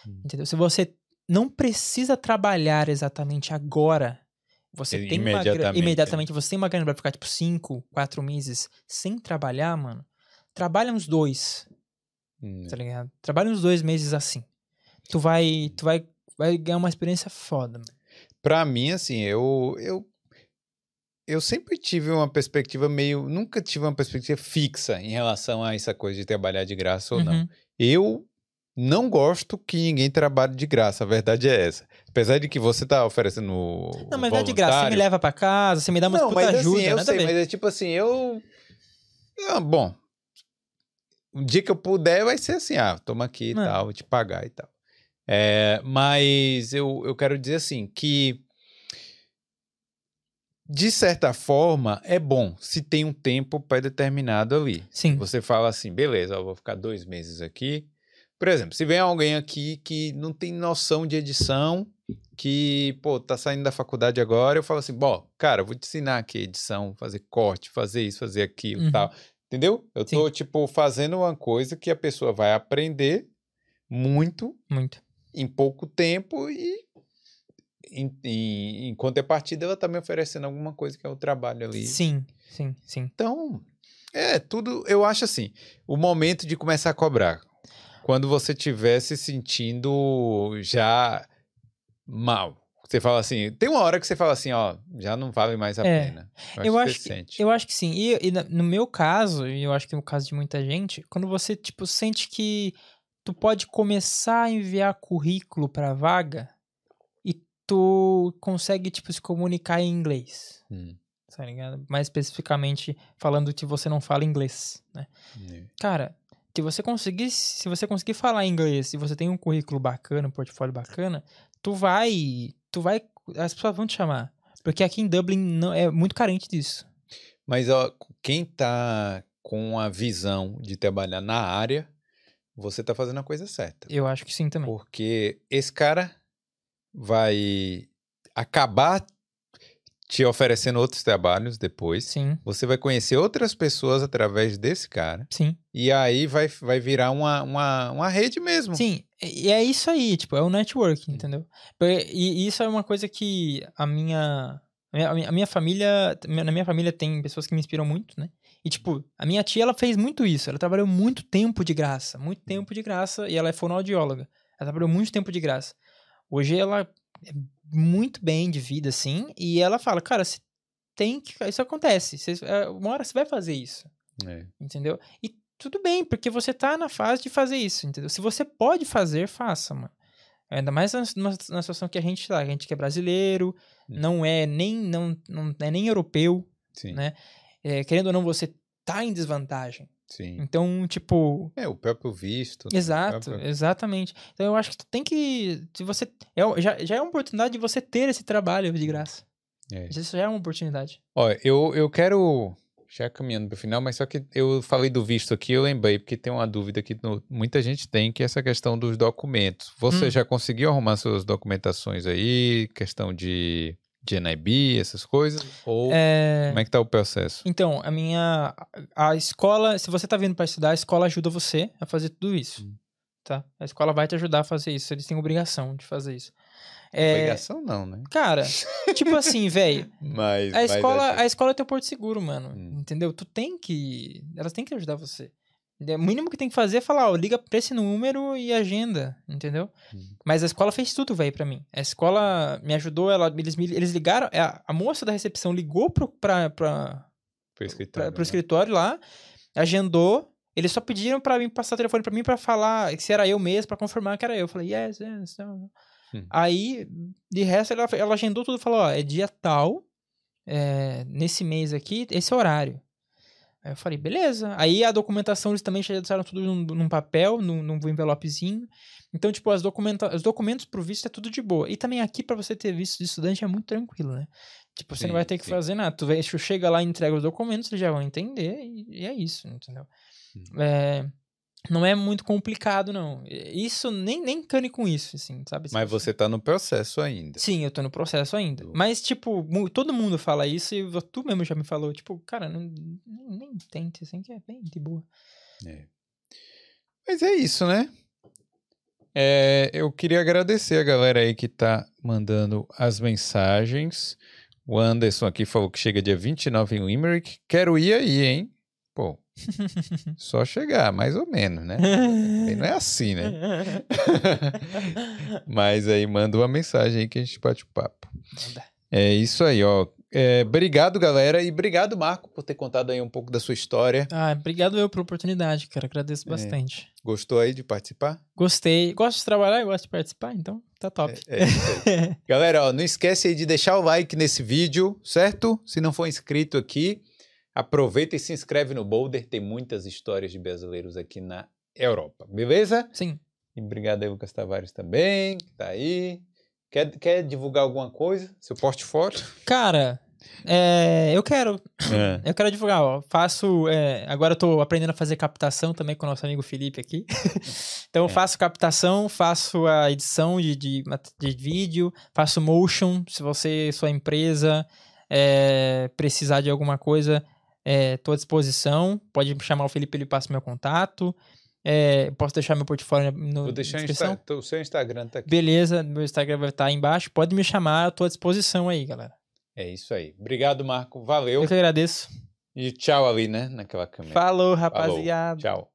Hum. Entendeu? Se você não precisa trabalhar exatamente agora, você tem uma gra- imediatamente, imediatamente você tem uma grana pra ficar tipo 5, 4 meses sem trabalhar, mano. Trabalha uns dois, Hum. tá ligado? Trabalha uns dois meses assim. Tu vai, tu vai, vai ganhar uma experiência foda, mano. Pra mim, assim, eu, eu, eu sempre tive uma perspectiva meio. Nunca tive uma perspectiva fixa em relação a essa coisa de trabalhar de graça ou não. Uhum. Eu não gosto que ninguém trabalhe de graça, a verdade é essa. Apesar de que você tá oferecendo. Não, mas não é de graça. Você me leva pra casa, você me dá uma não, mas ajuda, assim, eu sei, mas é tipo assim, eu. Ah, bom. Um dia que eu puder, vai ser assim, ah, toma aqui e Mano. tal, vou te pagar e tal. É, mas eu, eu quero dizer assim, que. De certa forma, é bom se tem um tempo pré-determinado ali. Sim. Você fala assim, beleza, eu vou ficar dois meses aqui. Por exemplo, se vem alguém aqui que não tem noção de edição, que, pô, tá saindo da faculdade agora, eu falo assim, bom, cara, eu vou te ensinar aqui edição, fazer corte, fazer isso, fazer aquilo e Uhum. tal. Entendeu? Eu tô, tipo, fazendo uma coisa que a pessoa vai aprender muito Muito. em pouco tempo e em, em, em contrapartida ela tá me oferecendo alguma coisa que é o trabalho ali. Sim, sim, sim. Então, é, tudo, eu acho assim, o momento de começar a cobrar. Quando você estiver se sentindo já mal. Você fala assim, tem uma hora que você fala assim, ó, já não vale mais a É, pena. Eu que acho, que, eu acho que sim. E, e no meu caso, e eu acho que no caso de muita gente, quando você, tipo, sente que tu pode começar a enviar currículo pra vaga tu consegue, tipo, se comunicar em inglês, Hum, tá ligado? Mais especificamente falando que você não fala inglês, né? é. Cara, se você conseguir, se você conseguir falar inglês, se você tem um currículo bacana, um portfólio bacana, tu vai, tu vai, as pessoas vão te chamar. Porque aqui em Dublin não é muito carente disso. Mas ó, quem tá com a visão de trabalhar na área, você tá fazendo a coisa certa. Eu acho que sim também. Porque esse cara vai acabar te oferecendo outros trabalhos depois. Sim, Você vai conhecer outras pessoas através desse cara. sim. E aí vai, vai virar uma, uma, uma rede mesmo. Sim, e é isso aí, tipo, é o network, entendeu? E, isso é uma coisa que a minha- a minha família. Na minha família tem pessoas que me inspiram muito, né? E, tipo, a minha tia, ela fez muito isso. Ela trabalhou muito tempo de graça. Muito tempo de graça. E ela é fonoaudióloga. Ela trabalhou muito tempo de graça. Hoje ela é muito bem de vida, assim. E ela fala, cara, você tem que. Isso acontece. Você, é, uma hora você vai fazer isso É. entendeu? E tudo bem, porque você tá na fase de fazer isso, entendeu? Se você pode fazer, faça, mano. Ainda mais na, na, na situação que a gente tá, a gente que é brasileiro, Hum. não é nem não, não é nem europeu, Sim, né? É, querendo ou não, você tá em desvantagem. Sim. Então, tipo, É, o próprio visto. né, exato, próprio- exatamente. Então eu acho que tu tem que, se você é, já, já é uma oportunidade de você ter esse trabalho de graça. É. Isso já é uma oportunidade. Ó, eu, eu quero. Já caminhando para o final, mas só que eu falei do visto aqui, eu lembrei, porque tem uma dúvida que no- muita gente tem, que é essa questão dos documentos. Você Hum. já conseguiu arrumar suas documentações aí? Questão de, de NIB, essas coisas? Ou É... como é que tá o processo? Então, a minha. A escola, se você tá vindo para estudar, a escola ajuda você a fazer tudo isso. Hum. Tá? A escola vai te ajudar a fazer isso. Eles têm obrigação de fazer isso. É, Obrigação não, né? cara, tipo assim, velho. Mas, A mas escola, acho- a escola é teu porto seguro, mano. Hum. Entendeu? Tu tem que. Elas têm que ajudar você. O mínimo que tem que fazer é falar, ó, liga pra esse número e agenda, entendeu? Hum. Mas a escola fez tudo, velho, pra mim. A escola me ajudou, ela, eles, eles ligaram, a, a moça da recepção ligou pro, pra, pra, Pro escritório. pra, pro né? escritório lá, agendou. Eles só pediram pra mim passar o telefone pra mim pra falar se era eu mesmo, pra confirmar que era eu. Eu falei, yes, yes. no. Hum. Aí, de resto, ela, ela agendou tudo e falou: ó, é dia tal, é, nesse mês aqui, esse horário. Aí eu falei, beleza. Aí a documentação eles também já deixaram tudo num, num papel, num, num envelopezinho. Então, tipo, as documenta os documentos pro visto é tudo de boa. E também aqui, pra você ter visto de estudante, é muito tranquilo, né? Tipo, você Sim, não vai ter que sim. fazer nada. Tu, tu chega lá e entrega os documentos, eles já vão entender e, e é isso, entendeu? Hum. É, não é muito complicado, não. Isso, nem, nem cane com isso, assim, sabe? Mas você tá no processo ainda. Sim, eu tô no processo ainda. Mas, tipo, todo mundo fala isso e tu mesmo já me falou, tipo, cara, não, nem, nem tente, assim, que é bem de boa. É. Mas é isso, né? É, eu queria agradecer a galera aí que tá mandando as mensagens. O Anderson aqui falou que chega dia 29 em Limerick. Quero ir aí, hein? Pô, só chegar, mais ou menos, né? Também não é assim, né? Mas aí manda uma mensagem aí que a gente bate o papo. É isso aí, ó. É, obrigado, galera. E obrigado, Marco, por ter contado aí um pouco da sua história. Ah, obrigado eu pela oportunidade, cara. É. Agradeço bastante. Gostou aí de participar? Gostei. Gosto de trabalhar e gosto de participar, então tá top. É aí. Galera, ó, não esquece aí de deixar o like nesse vídeo, certo? Se não for inscrito aqui, aproveita e se inscreve no Boulder. Tem muitas histórias de brasileiros aqui na Europa, beleza? Sim. E obrigado aí, Lucas Tavares, também, que tá aí. Quer, quer divulgar alguma coisa? Seu portfólio? Cara, é, eu quero. É. Eu quero divulgar, ó. Faço. é, agora eu tô aprendendo a fazer captação também com o nosso amigo Felipe aqui. então É. faço captação, faço a edição de, de, de vídeo, faço motion. Se você, sua empresa, é, precisar de alguma coisa, é, tô à disposição. Pode chamar o Felipe, ele passa o meu contato. É, posso deixar meu portfólio no Vou deixar o, descrição? Insta- o seu Instagram tá aqui. Beleza, meu Instagram vai estar aí embaixo. Pode me chamar, tô à disposição aí, galera. É isso aí. Obrigado, Marco. Valeu. Eu que agradeço. E tchau ali, né? Naquela câmera. Falou, Falou. rapaziada. Tchau.